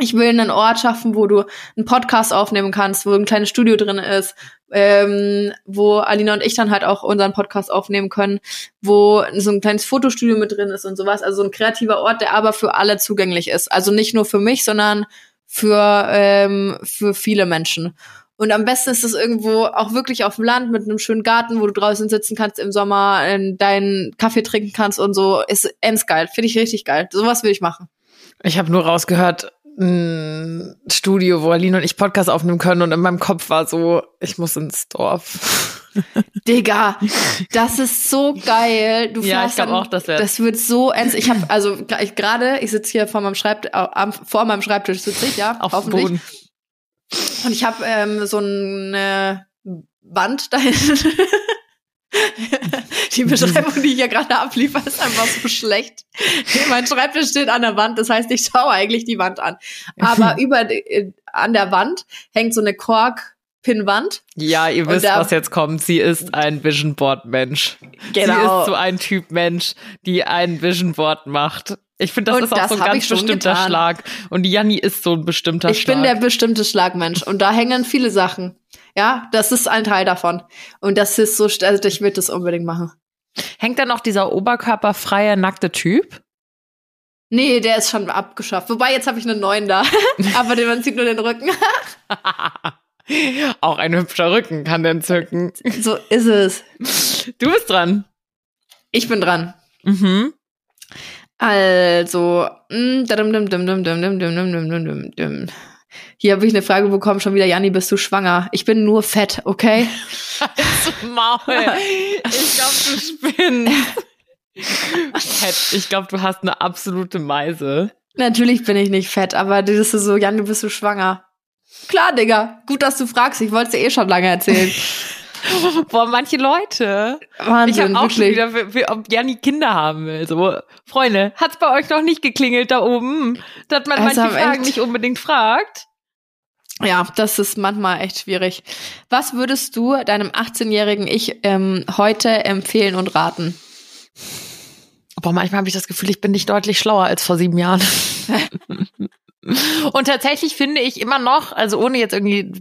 Ich will einen Ort schaffen, wo du einen Podcast aufnehmen kannst, wo ein kleines Studio drin ist, ähm, wo Alina und ich dann halt auch unseren Podcast aufnehmen können, wo so ein kleines Fotostudio mit drin ist und sowas. Also so ein kreativer Ort, der aber für alle zugänglich ist. Also nicht nur für mich, sondern für, ähm, für viele Menschen. Und am besten ist es irgendwo auch wirklich auf dem Land mit einem schönen Garten, wo du draußen sitzen kannst im Sommer, deinen Kaffee trinken kannst und so. Ist ends geil. Finde ich richtig geil. Sowas will ich machen. Ich habe nur rausgehört, ein Studio, wo Aline und ich Podcast aufnehmen können und in meinem Kopf war so, ich muss ins Dorf. Digga, das ist so geil. Du Ja, ich glaub dann- auch, das wär- Das wird so ernst. Ich habe also ich gerade, ich sitze hier vor meinem Schreibtisch, vor meinem Schreibtisch sitze ich, ja, Auf dem hoffentlich. Boden. Und ich habe ähm, so eine Wand da hinten. Die Beschreibung, die ich hier gerade abliefere, ist einfach so schlecht. mein Schreibtisch steht an der Wand, das heißt, ich schaue eigentlich die Wand an. Aber über äh, an der Wand hängt so eine Kork Pinnwand. Ja, ihr wisst, da, was jetzt kommt. Sie ist ein Vision Board Mensch. Genau. Sie ist so ein Typ Mensch, die ein Vision Board macht. Ich finde, das und ist auch das so ein ganz bestimmter getan. Schlag. Und Janni ist so ein bestimmter ich Schlag. Ich bin der bestimmte Schlagmensch. Und da hängen viele Sachen. Ja, das ist ein Teil davon. Und das ist so, also ich will das unbedingt machen. Hängt da noch dieser oberkörperfreie, nackte Typ? Nee, der ist schon abgeschafft. Wobei, jetzt habe ich einen neuen da. Aber man sieht nur den Rücken. Auch ein hübscher Rücken kann entzücken. So ist es. Du bist dran. Ich bin dran. Mhm. Also, hier habe ich eine Frage bekommen, schon wieder, Janni, bist du schwanger? Ich bin nur fett, okay? Also Maul. Ich glaube, du spinnst. Fett. Ich glaube, du hast eine absolute Meise. Natürlich bin ich nicht fett, aber das ist so, Janni, bist du schwanger? Klar, Digga. Gut, dass du fragst. Ich wollte es dir eh schon lange erzählen. Boah, manche Leute. Wahnsinn, ich habe auch wirklich. schon wieder, für, ob Janni Kinder haben will. So, Freunde, hat's bei euch noch nicht geklingelt da oben? Dass man also manche Fragen nicht unbedingt fragt? Ja, das ist manchmal echt schwierig. Was würdest du deinem 18-jährigen Ich ähm, heute empfehlen und raten? Boah, manchmal habe ich das Gefühl, ich bin nicht deutlich schlauer als vor sieben Jahren. Und tatsächlich finde ich immer noch, also ohne jetzt irgendwie,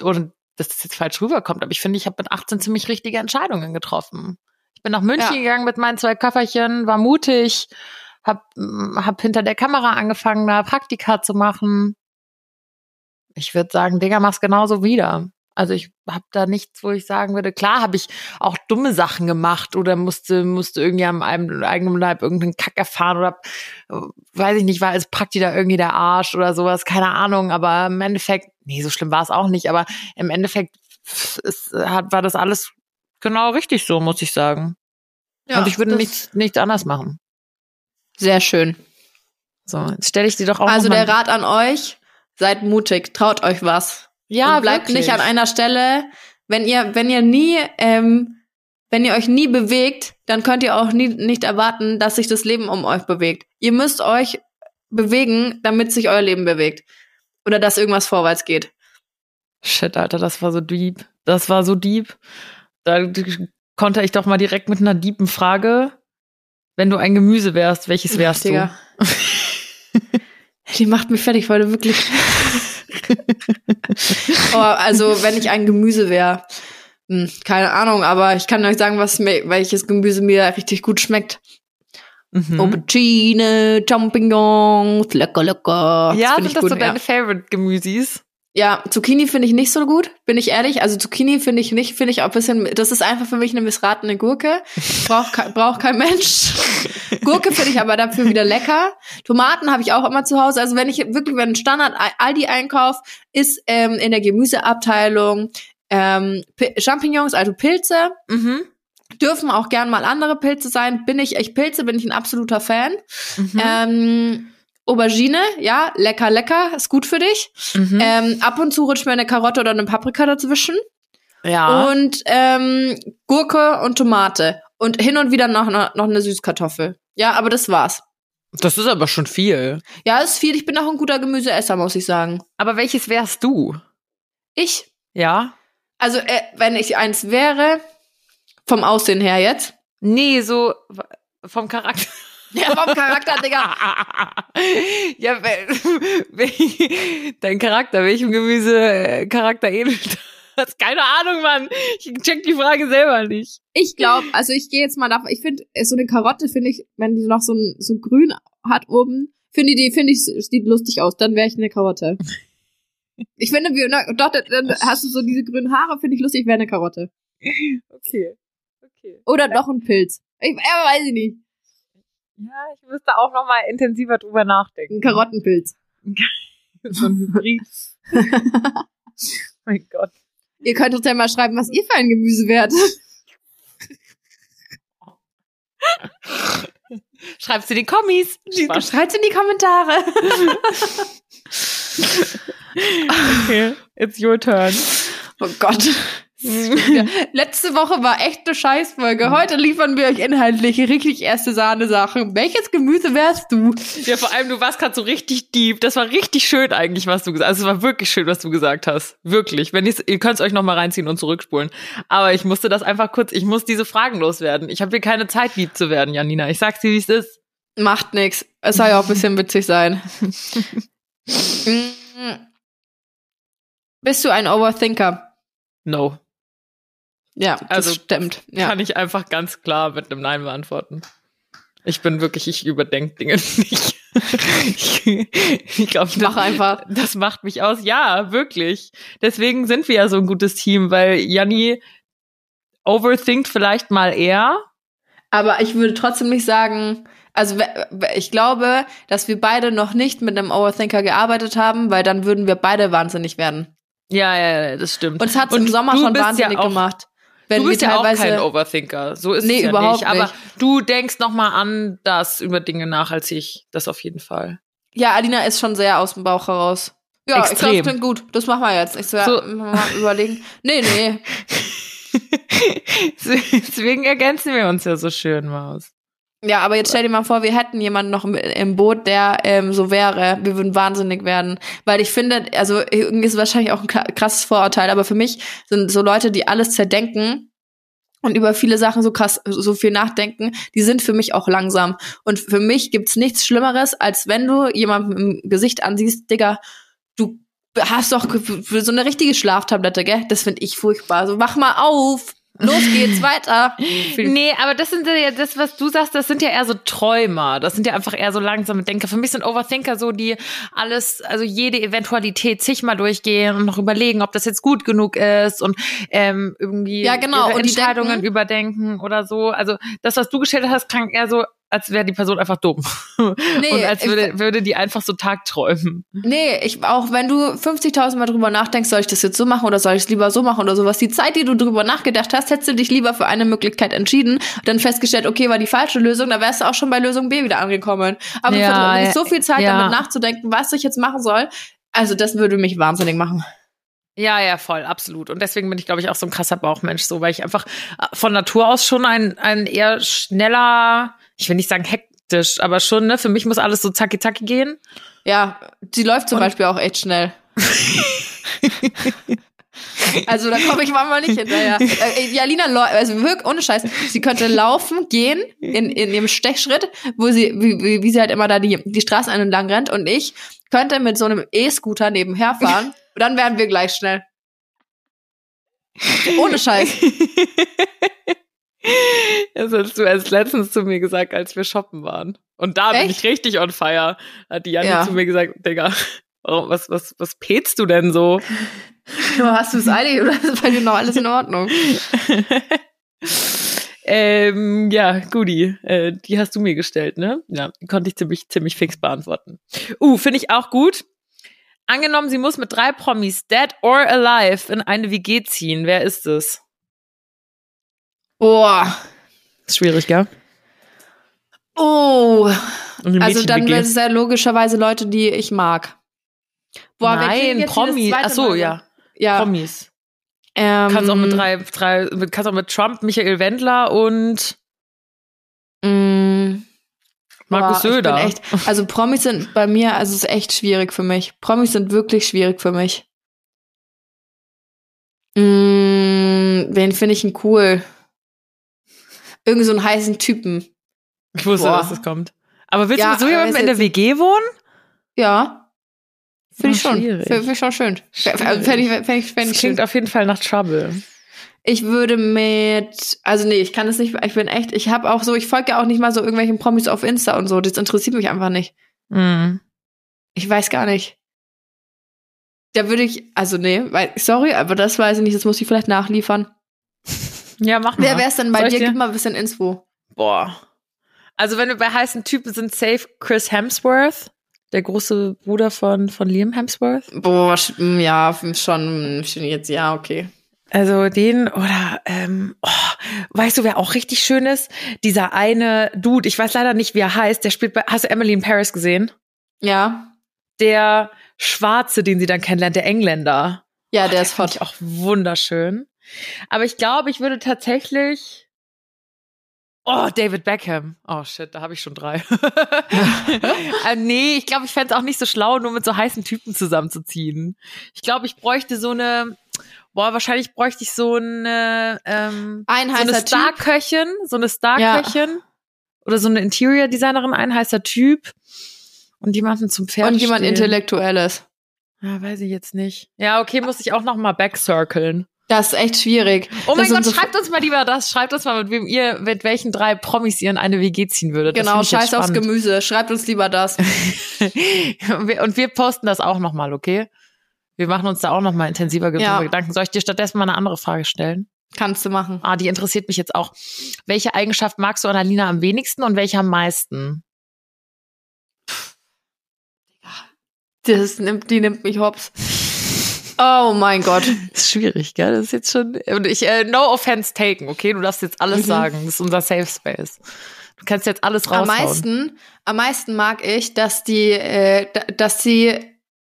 oder dass das jetzt falsch rüberkommt, aber ich finde, ich habe mit 18 ziemlich richtige Entscheidungen getroffen. Ich bin nach München ja. gegangen mit meinen zwei Köfferchen, war mutig, hab, hab hinter der Kamera angefangen, da Praktika zu machen. Ich würde sagen, Digga, mach's genauso wieder. Also ich habe da nichts, wo ich sagen würde, klar habe ich auch dumme Sachen gemacht oder musste musste irgendwie am eigenen Leib irgendeinen Kack erfahren oder weiß ich nicht, war als Prakti da irgendwie der Arsch oder sowas, keine Ahnung, aber im Endeffekt, nee, so schlimm war es auch nicht, aber im Endeffekt ist, hat, war das alles genau richtig so, muss ich sagen. Ja, Und ich würde nichts, nichts anders machen. Sehr schön. So, jetzt stelle ich dir doch auch Also der Rat an euch, seid mutig, traut euch was. Ja, und bleibt wirklich. nicht an einer Stelle. Wenn ihr, wenn ihr nie, ähm, wenn ihr euch nie bewegt, dann könnt ihr auch nie, nicht erwarten, dass sich das Leben um euch bewegt. Ihr müsst euch bewegen, damit sich euer Leben bewegt. Oder dass irgendwas vorwärts geht. Shit, Alter, das war so deep. Das war so deep. Da konnte ich doch mal direkt mit einer deepen Frage. Wenn du ein Gemüse wärst, welches wärst Digga. du? Die macht mich fertig, weil du wirklich. oh, also, wenn ich ein Gemüse wäre, hm, keine Ahnung, aber ich kann euch sagen, was mir, welches Gemüse mir richtig gut schmeckt. Mhm. Aubergine, Champignons, lecker, lecker. Ja, sind das gut, so deine ja. Favorite-Gemüses? Ja, Zucchini finde ich nicht so gut, bin ich ehrlich. Also Zucchini finde ich nicht, finde ich auch ein bisschen, das ist einfach für mich eine missratene Gurke. Braucht brauch kein Mensch. Gurke finde ich aber dafür wieder lecker. Tomaten habe ich auch immer zu Hause. Also wenn ich wirklich, wenn ein Standard Aldi Einkauf ist ähm, in der Gemüseabteilung ähm, Champignons, also Pilze. Mhm. Dürfen auch gern mal andere Pilze sein. Bin ich, ich Pilze bin ich ein absoluter Fan. Mhm. Ähm, Aubergine, ja, lecker, lecker, ist gut für dich. Mhm. Ähm, ab und zu rutscht mir eine Karotte oder eine Paprika dazwischen. Ja. Und ähm, Gurke und Tomate. Und hin und wieder noch, noch, noch eine Süßkartoffel. Ja, aber das war's. Das ist aber schon viel. Ja, ist viel. Ich bin auch ein guter Gemüseesser, muss ich sagen. Aber welches wärst du? Ich? Ja. Also, äh, wenn ich eins wäre, vom Aussehen her jetzt. Nee, so vom Charakter. Ja, vom Charakter, Digga. ja, dein Charakter, welchem Gemüse äh, Charakter ähnelt das? Keine Ahnung, Mann. Ich check die Frage selber nicht. Ich glaube, also ich gehe jetzt mal davon, ich finde, so eine Karotte finde ich, wenn die noch so ein, so grün hat oben, finde die, finde ich, sieht lustig aus. Dann wäre ich eine Karotte. Ich finde, wie, na, doch, dann hast du so diese grünen Haare, finde ich lustig, wäre eine Karotte. Okay. Okay. Oder doch ein Pilz. Ich, ja, weiß ich nicht. Ja, ich müsste auch noch mal intensiver drüber nachdenken. Ein Karottenpilz. so ein Hybrid. mein Gott. Ihr könnt uns ja mal schreiben, was ihr für ein Gemüse wärt. Schreibt's in die Kommis. Schreibt's in die Kommentare. okay, it's your turn. Oh Gott. Letzte Woche war echt eine Scheißfolge. Heute liefern wir euch inhaltlich richtig erste Sahne-Sachen. Welches Gemüse wärst du? Ja, vor allem, du warst gerade so richtig deep. Das war richtig schön eigentlich, was du gesagt hast. Also, es war wirklich schön, was du gesagt hast. Wirklich. Wenn ihr könnt es euch noch mal reinziehen und zurückspulen. Aber ich musste das einfach kurz, ich muss diese Fragen loswerden. Ich habe hier keine Zeit, lieb zu werden, Janina. Ich sag's dir, wie es ist. Macht nix. Es soll ja auch ein bisschen witzig sein. Bist du ein Overthinker? No. Ja, das also stimmt. Ja. Kann ich einfach ganz klar mit einem Nein beantworten. Ich bin wirklich, ich überdenke Dinge nicht. ich ich glaube, ich mache einfach. Das macht mich aus. Ja, wirklich. Deswegen sind wir ja so ein gutes Team, weil Janni overthinkt vielleicht mal eher. Aber ich würde trotzdem nicht sagen, also ich glaube, dass wir beide noch nicht mit einem Overthinker gearbeitet haben, weil dann würden wir beide wahnsinnig werden. Ja, ja, das stimmt. Und es hat im Sommer schon wahnsinnig ja gemacht. Wenn du bist ja auch kein Overthinker, so ist nee, es ja überhaupt nicht. Aber nicht. du denkst noch mal anders über Dinge nach als ich, das auf jeden Fall. Ja, Alina ist schon sehr aus dem Bauch heraus. Ja, Extrem. ich glaube, das klingt gut. Das machen wir jetzt. Ich so, so. mal überlegen. Nee, nee. Deswegen ergänzen wir uns ja so schön, Maus. Ja, aber jetzt stell dir mal vor, wir hätten jemanden noch im Boot, der ähm, so wäre. Wir würden wahnsinnig werden. Weil ich finde, also irgendwie ist es wahrscheinlich auch ein krasses Vorurteil, aber für mich sind so Leute, die alles zerdenken und über viele Sachen so krass, so viel nachdenken, die sind für mich auch langsam. Und für mich gibt's nichts Schlimmeres, als wenn du jemandem im Gesicht ansiehst, Digga, du hast doch so eine richtige Schlaftablette, gell? Das finde ich furchtbar. So, wach mal auf. Los geht's weiter. nee, aber das sind ja das, was du sagst, das sind ja eher so Träumer. Das sind ja einfach eher so langsame Denker. Für mich sind Overthinker so, die alles, also jede Eventualität zigmal durchgehen und noch überlegen, ob das jetzt gut genug ist und ähm, irgendwie ja, genau. ihre Entscheidungen denken, überdenken oder so. Also das, was du gestellt hast, klang eher so, als wäre die Person einfach dumm. Nee, und als würde, würde die einfach so tagträumen. Nee, ich, auch wenn du 50.000 Mal drüber nachdenkst, soll ich das jetzt so machen oder soll ich es lieber so machen oder sowas, die Zeit, die du drüber nachgedacht hast, hättest du dich lieber für eine Möglichkeit entschieden und dann festgestellt, okay, war die falsche Lösung, da wärst du auch schon bei Lösung B wieder angekommen. Aber ja, ja, so viel Zeit ja. damit nachzudenken, was ich jetzt machen soll, also das würde mich wahnsinnig machen. Ja, ja, voll, absolut. Und deswegen bin ich, glaube ich, auch so ein krasser Bauchmensch, so, weil ich einfach äh, von Natur aus schon ein, ein eher schneller ich will nicht sagen hektisch, aber schon, ne? Für mich muss alles so zacki zacki gehen. Ja, sie läuft zum Und Beispiel auch echt schnell. also da komme ich manchmal nicht hinterher. Äh, Jalina, also wirklich ohne Scheiß, sie könnte laufen, gehen in, in ihrem Stechschritt, wo sie, wie, wie sie halt immer da die, die Straße ein und lang rennt und ich könnte mit so einem E-Scooter nebenher fahren dann wären wir gleich schnell. Ohne Scheiß. Das hast du erst letztens zu mir gesagt, als wir shoppen waren. Und da Echt? bin ich richtig on fire. Hat die Janni ja. zu mir gesagt, Digga, was, was, was petst du denn so? Hast du es eilig oder ist bei dir noch alles in Ordnung? ähm, ja, Gudi, äh, die hast du mir gestellt, ne? Ja, konnte ich ziemlich, ziemlich fix beantworten. Uh, finde ich auch gut. Angenommen, sie muss mit drei Promis, dead or alive, in eine WG ziehen. Wer ist es? Oh. Schwierig, gell? Oh. Also dann wäre es ja logischerweise Leute, die ich mag. Boah, Nein, Promis. Ach so, ja. ja. Promis. Ähm, kannst auch mit drei, drei, kannst auch mit Trump, Michael Wendler und mm, Markus boah, Söder. Echt, also Promis sind bei mir, also es ist echt schwierig für mich. Promis sind wirklich schwierig für mich. Mm, wen finde ich denn cool? irgend so einen heißen Typen. Ich wusste, Boah. dass das kommt. Aber willst ja, du mit so jemandem in der WG wohnen? Ja. Finde ich schon. Finde ich schon schön. Also fänd ich, fänd ich, fänd ich klingt schön. auf jeden Fall nach Trouble. Ich würde mit, also nee, ich kann es nicht, ich bin echt, ich habe auch so, ich folge ja auch nicht mal so irgendwelchen Promis auf Insta und so, das interessiert mich einfach nicht. Mhm. Ich weiß gar nicht. Da würde ich, also nee, weil, sorry, aber das weiß ich nicht, das muss ich vielleicht nachliefern. Ja, mach mal. Wer wär's denn bei dir? dir? Gib mal ein bisschen Info. Boah. Also wenn wir bei heißen Typen sind, safe Chris Hemsworth, der große Bruder von, von Liam Hemsworth. Boah, ja, schon, schon jetzt, ja, okay. Also den oder ähm, oh, weißt du, wer auch richtig schön ist? Dieser eine Dude, ich weiß leider nicht, wie er heißt, der spielt bei, hast du Emily in Paris gesehen? Ja. Der Schwarze, den sie dann kennenlernt, der Engländer. Ja, oh, der ist hot. auch wunderschön. Aber ich glaube, ich würde tatsächlich. Oh, David Beckham. Oh shit, da habe ich schon drei. äh, nee, ich glaube, ich fände es auch nicht so schlau, nur mit so heißen Typen zusammenzuziehen. Ich glaube, ich bräuchte so eine. Boah, wahrscheinlich bräuchte ich so eine, ähm, Ein so eine. Star-Köchin, so eine Star-Köchin. Oder so eine Interior-Designerin, ein heißer Typ. Und jemanden zum Pferd Und jemand stehlen. Intellektuelles. Ja, weiß ich jetzt nicht. Ja, okay, muss ich auch noch mal backcirclen. Das ist echt schwierig. Oh mein Das Gott, so- schreibt uns mal lieber das. Schreibt uns mal, mit wem ihr, mit welchen drei Promis ihr in eine WG ziehen würdet. Genau, scheiß aufs. Gemüse. Schreibt uns lieber das. Und wir- Und wir posten das auch noch mal, okay? Wir machen uns da auch noch mal intensiver Ja. Gedanken. Soll ich dir stattdessen mal eine andere Frage stellen? Kannst du machen. Ah, die interessiert mich jetzt auch. Welche Eigenschaft magst du an Alina am wenigsten und welche am meisten? Das nimmt, die nimmt mich hops. Oh mein Gott. Das ist schwierig, gell? Das ist jetzt schon. Und ich, äh, no offense taken, okay? Du darfst jetzt alles Mhm. sagen. Das ist unser Safe Space. Du kannst jetzt alles Am raushauen. meisten, am meisten mag ich, dass die, äh, da- dass sie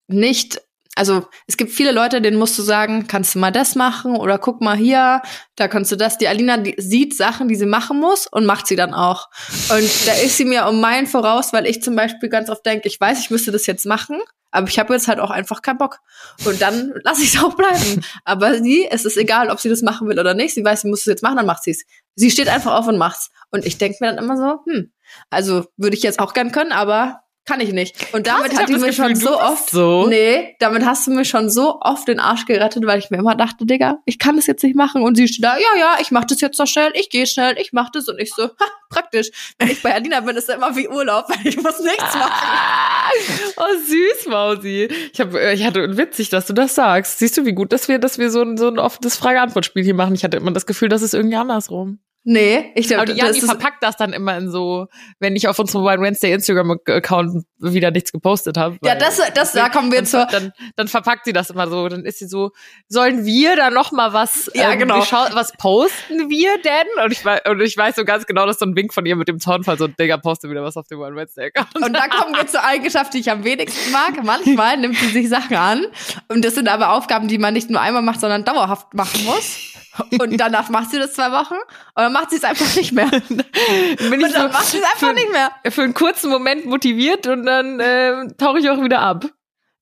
nicht, also es gibt viele Leute, denen musst du sagen, kannst du mal das machen oder guck mal hier, da kannst du das. Die Alina die sieht Sachen, die sie machen muss und macht sie dann auch. Und da ist sie mir um Meilen voraus, weil ich zum Beispiel ganz oft denke, ich weiß, ich müsste das jetzt machen, aber ich habe jetzt halt auch einfach keinen Bock. Und dann lasse ich es auch bleiben. Aber sie, es ist egal, ob sie das machen will oder nicht. Sie weiß, sie muss es jetzt machen, dann macht sie es. Sie steht einfach auf und macht's. Und ich denke mir dann immer so, hm, also würde ich jetzt auch gern können, aber kann ich nicht. Und Krass, damit ich hat die das mir Gefühl, schon so oft, so. nee, damit hast du mir schon so oft den Arsch gerettet, weil ich mir immer dachte, Digga, ich kann das jetzt nicht machen. Und sie steht da, ja, ja, ich mach das jetzt noch schnell, ich gehe schnell, ich mach das. Und ich so, ha, praktisch. Wenn ich bei Alina bin, ist es immer wie Urlaub, weil ich muss nichts machen. Ah, oh, süß, Mausi. Ich, hab, äh, ich hatte witzig, dass du das sagst. Siehst du, wie gut, dass wir, dass wir so ein, so ein offenes Frage-Antwort-Spiel hier machen? Ich hatte immer das Gefühl, das ist irgendwie andersrum. Nee, ich Aber glaube, die das Jani ist, verpackt das dann immer in so, wenn ich auf unserem Wine Wednesday Instagram-Account wieder nichts gepostet habe. ja, das, das, da kommen wir dann, zur, dann, dann verpackt sie das immer so. Dann ist sie so, sollen wir da noch mal was, Ja, ähm, genau. was posten wir denn? Und ich, weiß, und ich weiß so ganz genau, dass so ein Wink von ihr mit dem Zaunfall so, Digga, poste wieder was auf dem Wine Wednesday Account. Und dann kommen wir zur Eigenschaft, die ich am wenigsten mag. Manchmal nimmt sie sich Sachen an. Und das sind aber Aufgaben, die man nicht nur einmal macht, sondern dauerhaft machen muss. Und danach macht sie das zwei Wochen. Und dann macht sie es einfach nicht mehr. Und bin so dann macht sie es einfach für, nicht mehr. für einen kurzen Moment motiviert und dann äh, tauche ich auch wieder ab.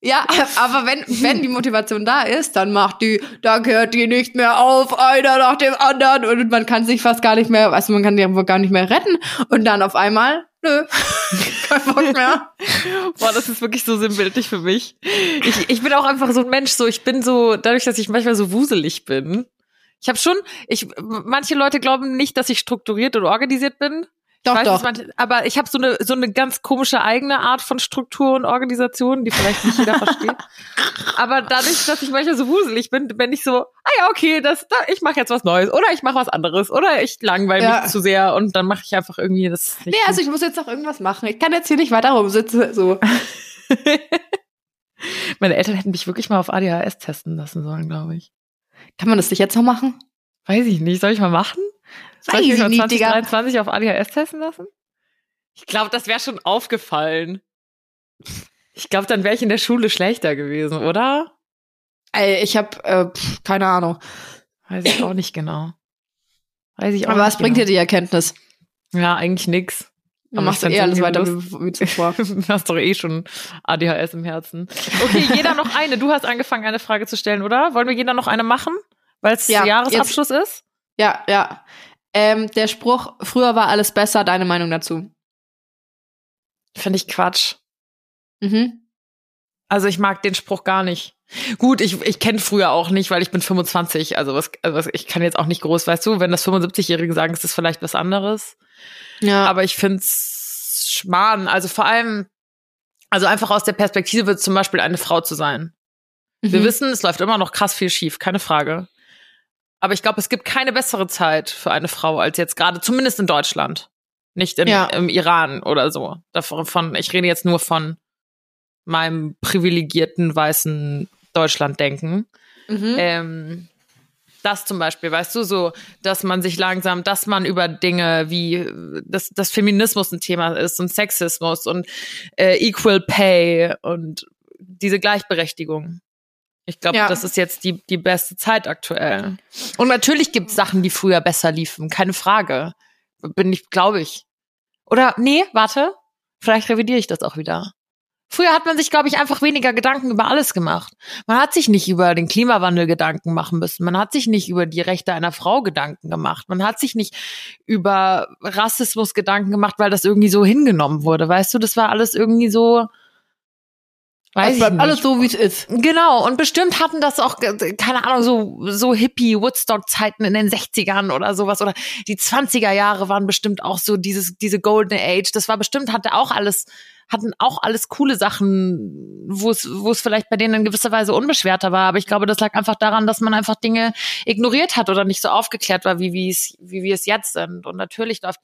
Ja, aber wenn, wenn die Motivation da ist, dann macht die, da gehört die nicht mehr auf, einer nach dem anderen. Und man kann sich fast gar nicht mehr, also man kann die einfach gar nicht mehr retten. Und dann auf einmal, nö, kein Bock mehr. Boah, das ist wirklich so sinnbildlich für mich. Ich, ich bin auch einfach so ein Mensch, so ich bin so, dadurch, dass ich manchmal so wuselig bin. Ich habe schon, ich, manche Leute glauben nicht, dass ich strukturiert und organisiert bin. Doch, weiß, doch. manche- aber ich habe so eine so eine ganz komische eigene Art von Struktur und Organisation, die vielleicht nicht jeder versteht. Aber dadurch, dass ich manchmal so wuselig bin, bin ich so, ah ja, okay, das, da, ich mache jetzt was Neues oder ich mache was anderes oder ich langweile Ja. mich zu sehr und dann mache ich einfach irgendwie das. Nicht Nee, also ich muss jetzt noch irgendwas machen. Ich kann jetzt hier nicht weiter rumsitzen. So. Meine Eltern hätten mich wirklich mal auf ADHS testen lassen sollen, glaube ich. Kann man das nicht jetzt noch machen? Weiß ich nicht. Soll ich mal machen? Soll Weiß ich mich ich mal nicht, Digga. 2023 auf ADHS testen lassen? Ich glaube, das wäre schon aufgefallen. Ich glaube, dann wäre ich in der Schule schlechter gewesen, oder? Ey, ich habe äh, pff, keine Ahnung. Weiß ich auch nicht genau. Weiß ich auch Aber was nicht bringt dir genau. die Erkenntnis? Ja, eigentlich nix. Du Aber machst ich eh alles weiter wie zuvor. Du hast doch eh schon ADHS im Herzen. Okay, jeder noch eine. Du hast angefangen, eine Frage zu stellen, oder? Wollen wir jeder noch eine machen? Weil es Ja, Jahresabschluss ist? Ja, ja. Ähm, der Spruch, früher war alles besser, deine Meinung dazu. Finde ich Quatsch. Mhm. Also ich mag den Spruch gar nicht. Gut, ich, ich kenne früher auch nicht, weil ich bin 25. Also was, also was, ich kann jetzt auch nicht groß, weißt du, wenn das 75-Jährige sagen, ist das vielleicht was anderes. Ja. Aber ich find's Schmarrn. Also vor allem, also einfach aus der Perspektive zum Beispiel eine Frau zu sein. Wir Mhm. wissen, es läuft immer noch krass viel schief, keine Frage. Aber ich glaube, es gibt keine bessere Zeit für eine Frau als jetzt gerade, zumindest in Deutschland. Nicht in, Ja. im Iran oder so. Davon, ich rede jetzt nur von meinem privilegierten weißen Deutschland-Denken. Mhm. Ähm, das zum Beispiel, weißt du, so, dass man sich langsam, dass man über Dinge wie, dass, dass Feminismus ein Thema ist und Sexismus und äh, Equal Pay und diese Gleichberechtigung. Ich glaube, Ja. das ist jetzt die, die beste Zeit aktuell. Und natürlich gibt es Sachen, die früher besser liefen, keine Frage. Bin ich, glaube ich. Oder, nee, warte, vielleicht revidiere ich das auch wieder. Früher hat man sich, glaube ich, einfach weniger Gedanken über alles gemacht. Man hat sich nicht über den Klimawandel Gedanken machen müssen. Man hat sich nicht über die Rechte einer Frau Gedanken gemacht. Man hat sich nicht über Rassismus Gedanken gemacht, weil das irgendwie so hingenommen wurde. Weißt du, das war alles irgendwie so. Weiß Es bleibt nicht. alles so, wie es ist. Genau, und bestimmt hatten das auch, keine Ahnung, so, so Hippie-Woodstock-Zeiten in den 60ern oder sowas. Oder die 20er Jahre waren bestimmt auch so dieses, diese Golden Age. Das war bestimmt, hatte auch alles, hatten auch alles coole Sachen, wo es, wo es vielleicht bei denen in gewisser Weise unbeschwerter war. Aber ich glaube, das lag einfach daran, dass man einfach Dinge ignoriert hat oder nicht so aufgeklärt war, wie, wie es, wie wir es jetzt sind. Und natürlich läuft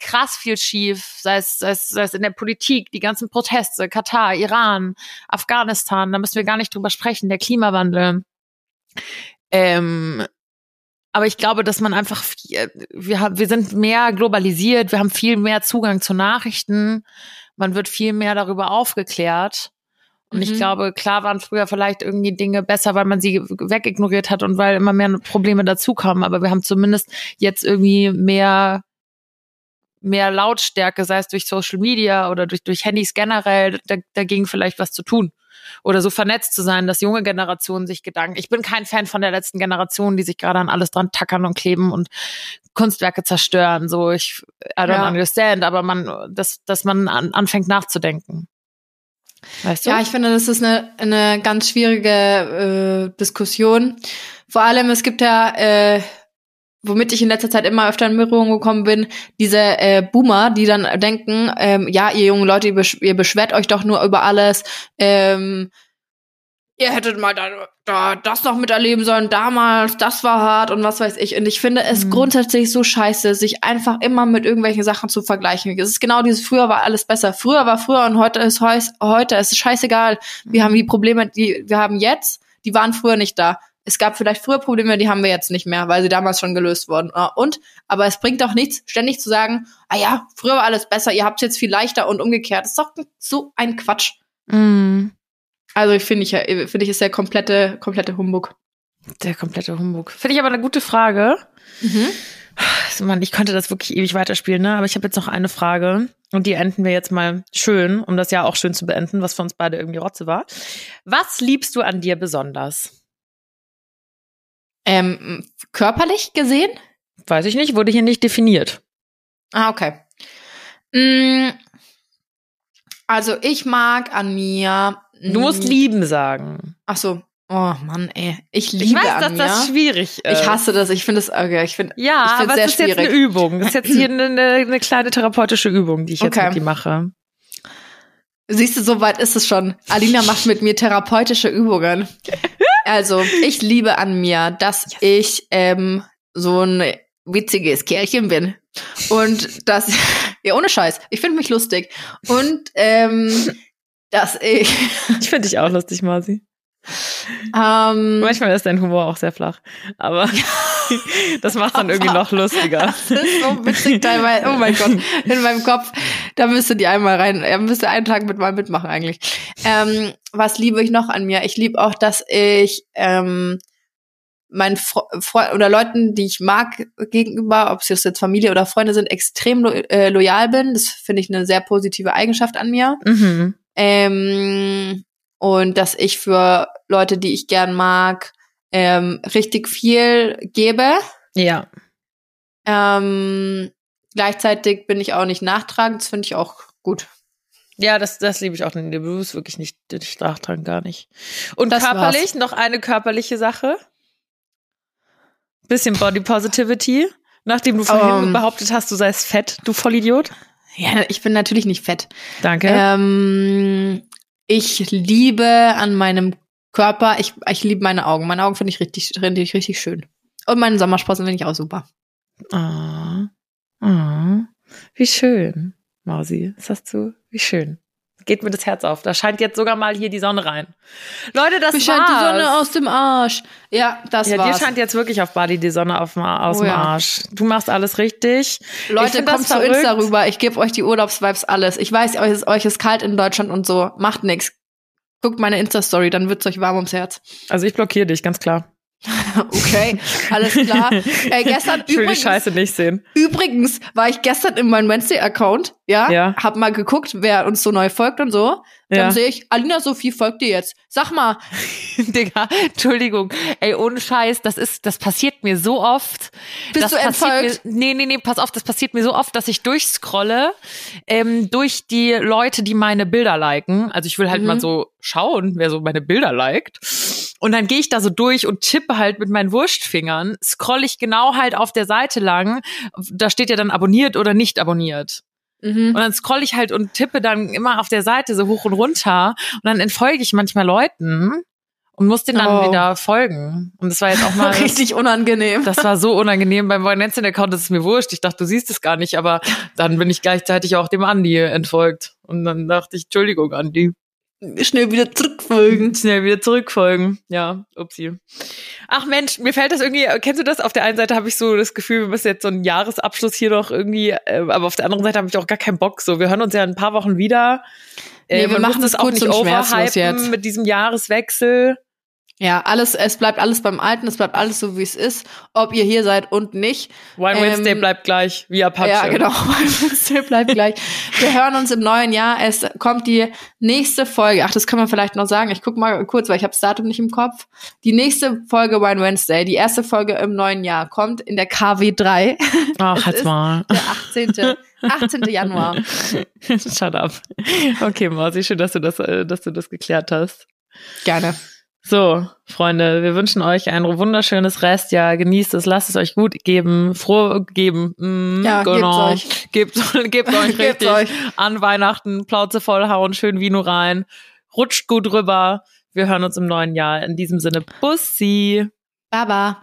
krass viel schief, sei es, sei es, sei es in der Politik, die ganzen Proteste, Katar, Iran, Afghanistan, da müssen wir gar nicht drüber sprechen, der Klimawandel. Ähm, aber ich glaube, dass man einfach, viel, wir, haben, wir sind mehr globalisiert, wir haben viel mehr Zugang zu Nachrichten, man wird viel mehr darüber aufgeklärt. Und ich Mhm. glaube, klar waren früher vielleicht irgendwie Dinge besser, weil man sie wegignoriert hat und weil immer mehr Probleme dazukommen. Aber wir haben zumindest jetzt irgendwie mehr mehr Lautstärke, sei es durch Social Media oder durch, durch Handys generell, da, dagegen vielleicht was zu tun. Oder so vernetzt zu sein, dass junge Generationen sich Gedanken. Ich bin kein Fan von der letzten Generation, die sich gerade an alles dran tackern und kleben und Kunstwerke zerstören. So, ich I don't Ja. understand, aber man, dass, dass man an, anfängt nachzudenken. Weißt du? Ja, ich finde, das ist eine, eine ganz schwierige äh, Diskussion. Vor allem, es gibt ja, äh, womit ich in letzter Zeit immer öfter in Berührung gekommen bin, diese äh, Boomer, die dann denken, ähm, ja, ihr jungen Leute, ihr, besch ihr beschwert euch doch nur über alles, ähm, ihr hättet mal da, da das noch miterleben sollen damals, das war hart und was weiß ich. Und ich finde es Mhm. grundsätzlich so scheiße, sich einfach immer mit irgendwelchen Sachen zu vergleichen. Es ist genau dieses, früher war alles besser. Früher war früher und heute ist heus, heute. Es ist scheißegal. Wir haben die Probleme, die wir haben jetzt, die waren früher nicht da. Es gab vielleicht früher Probleme, die haben wir jetzt nicht mehr, weil sie damals schon gelöst wurden. Und, aber es bringt doch nichts, ständig zu sagen, ah ja, früher war alles besser, ihr habt es jetzt viel leichter und umgekehrt. Das ist doch so ein Quatsch. Mm, Also ich finde ich, ja- finde ich ist der komplette, komplette Humbug. der komplette Humbug. Finde ich aber eine gute Frage. Also, Mann, ich könnte das wirklich ewig weiterspielen, ne? Aber ich habe jetzt noch eine Frage. Und die enden wir jetzt mal schön, um das Jahr auch schön zu beenden, was für uns beide irgendwie Rotze war. Was liebst du an dir besonders? Ähm, körperlich gesehen? Weiß ich nicht, wurde hier nicht definiert. Ah, okay. Mm, also ich mag an mir. Du musst mm, lieben sagen. Ach so. Oh Mann, ey. Ich liebe Ich weiß, dass mir. das schwierig ist. ich hasse das. Ich finde es, okay, ich finde, Ja, ich find's aber sehr es ist jetzt eine schwierig. Übung. Das ist jetzt hier eine, eine, eine kleine therapeutische Übung, die ich jetzt Okay. mit dir mache. Siehst du, so weit ist es schon. Alina macht mit mir therapeutische Übungen. Also, ich liebe an mir, dass ich ähm, so ein witziges Kerlchen bin. Und dass, ja, ohne Scheiß, ich finde mich lustig. Und ähm, dass ich Ich finde dich auch lustig, Marci. ähm, Manchmal ist dein Humor auch sehr flach. Aber das macht dann irgendwie noch lustiger. Das ist so witzig teilweise. Oh mein Gott, in meinem Kopf. Da müsste die einmal rein. Er müsste einen Tag mit mal mitmachen eigentlich. Ähm, was liebe ich noch an mir? Ich liebe auch, dass ich ähm, meinen Fre Fre oder Leuten, die ich mag, gegenüber, ob es jetzt Familie oder Freunde sind, extrem lo äh, loyal bin. Das finde ich eine sehr positive Eigenschaft an mir. Mhm. Ähm, und dass ich für Leute, die ich gern mag, ähm, richtig viel gebe. Ja. Ähm, gleichzeitig bin ich auch nicht nachtragend, das finde ich auch gut. Ja, das, das liebe ich auch. Du bist wirklich nicht, nicht nachtragen, gar nicht. Und Das körperlich, noch eine körperliche Sache. Bisschen Body Positivity. Nachdem du vorhin Ähm. behauptet hast, du seist fett, du Vollidiot. Ja, ich bin natürlich nicht fett. Danke. Ähm, ich liebe an meinem Körper, ich, ich liebe meine Augen. Meine Augen finde ich richtig, finde ich richtig schön. Und meine Sommersprossen finde ich auch super. Ah. Ah. Wie schön, Mausi. Das hast du, wie schön. Geht mir das Herz auf. Da scheint jetzt sogar mal hier die Sonne rein. Leute, das Mir scheint die war's. Sonne aus dem Arsch. Ja, das ja, war's. dir scheint jetzt wirklich auf Bali die Sonne auf, aus Oh dem ja. Arsch. Du machst alles richtig. Ich Leute, kommt zu. Insta rüber. Ich gebe euch die Urlaubsvibes alles. Ich weiß, euch ist, euch ist kalt in Deutschland und so. Macht nix. Guckt meine Insta-Story, dann wird's euch warm ums Herz. Also ich blockiere dich, ganz klar. okay, alles klar. Ey, gestern Ich will die übrigens, Scheiße nicht sehen. übrigens war ich gestern in meinem Wednesday-Account, ja, Ja. hab mal geguckt, wer uns so neu folgt und so. Dann Ja. sehe ich, Alina Sophie folgt dir jetzt. Sag mal, Digga, Entschuldigung. Ey, ohne Scheiß, das ist, das passiert mir so oft. Bist das du entfolgt? Mir, nee, nee, nee, pass auf, das passiert mir so oft, dass ich durchscrolle ähm, durch die Leute, die meine Bilder liken. Also ich will halt Mhm. mal so schauen, wer so meine Bilder liked. Und dann gehe ich da so durch und tippe halt mit meinen Wurstfingern, scroll ich genau halt auf der Seite lang. Da steht ja dann abonniert oder nicht abonniert. Mhm. Und dann scroll ich halt und tippe dann immer auf der Seite so hoch und runter. Und dann entfolge ich manchmal Leuten und muss denen dann Oh. wieder folgen. Und das war jetzt auch mal. richtig unangenehm. Das war so unangenehm beim Netzin-Account, das ist mir wurscht. Ich dachte, du siehst es gar nicht, aber dann bin ich gleichzeitig auch dem Andi entfolgt. Und dann dachte ich, Entschuldigung, Andi. Schnell wieder zurückfolgen. Schnell wieder zurückfolgen. Ja, upsie. Ach Mensch, mir fällt das irgendwie, kennst du das? Auf der einen Seite habe ich so das Gefühl, wir müssen jetzt so einen Jahresabschluss hier noch irgendwie, äh, aber auf der anderen Seite habe ich auch gar keinen Bock. So, wir hören uns ja in ein paar Wochen wieder. Äh, Nee, wir machen das und schmerzlos overhypen jetzt. mit diesem Jahreswechsel. Ja, alles, es bleibt alles beim Alten, es bleibt alles so, wie es ist, ob ihr hier seid und nicht. Wine Ähm, Wednesday bleibt gleich, wie Apache. Ja, genau. Wednesday bleibt gleich. Wir hören uns im neuen Jahr. Es kommt die nächste Folge. Ach, das kann man vielleicht noch sagen. Ich guck mal kurz, weil ich habe das Datum nicht im Kopf. Die nächste Folge Wine Wednesday, die erste Folge im neuen Jahr, kommt in der KW3, Ach, ist- mal. der 18. 18. Januar. Shut up. Okay, Marci, schön, dass du das, äh, dass du das geklärt hast. Gerne. So, Freunde, wir wünschen euch ein wunderschönes Restjahr. Genießt es, lasst es euch gut geben, froh geben. Mm, Ja, genau. gebt's Gebt, gebt euch Gebt's richtig euch. an Weihnachten, Plauze vollhauen, schön Vino rein, rutscht gut rüber. Wir hören uns im neuen Jahr. In diesem Sinne, Bussi. Baba.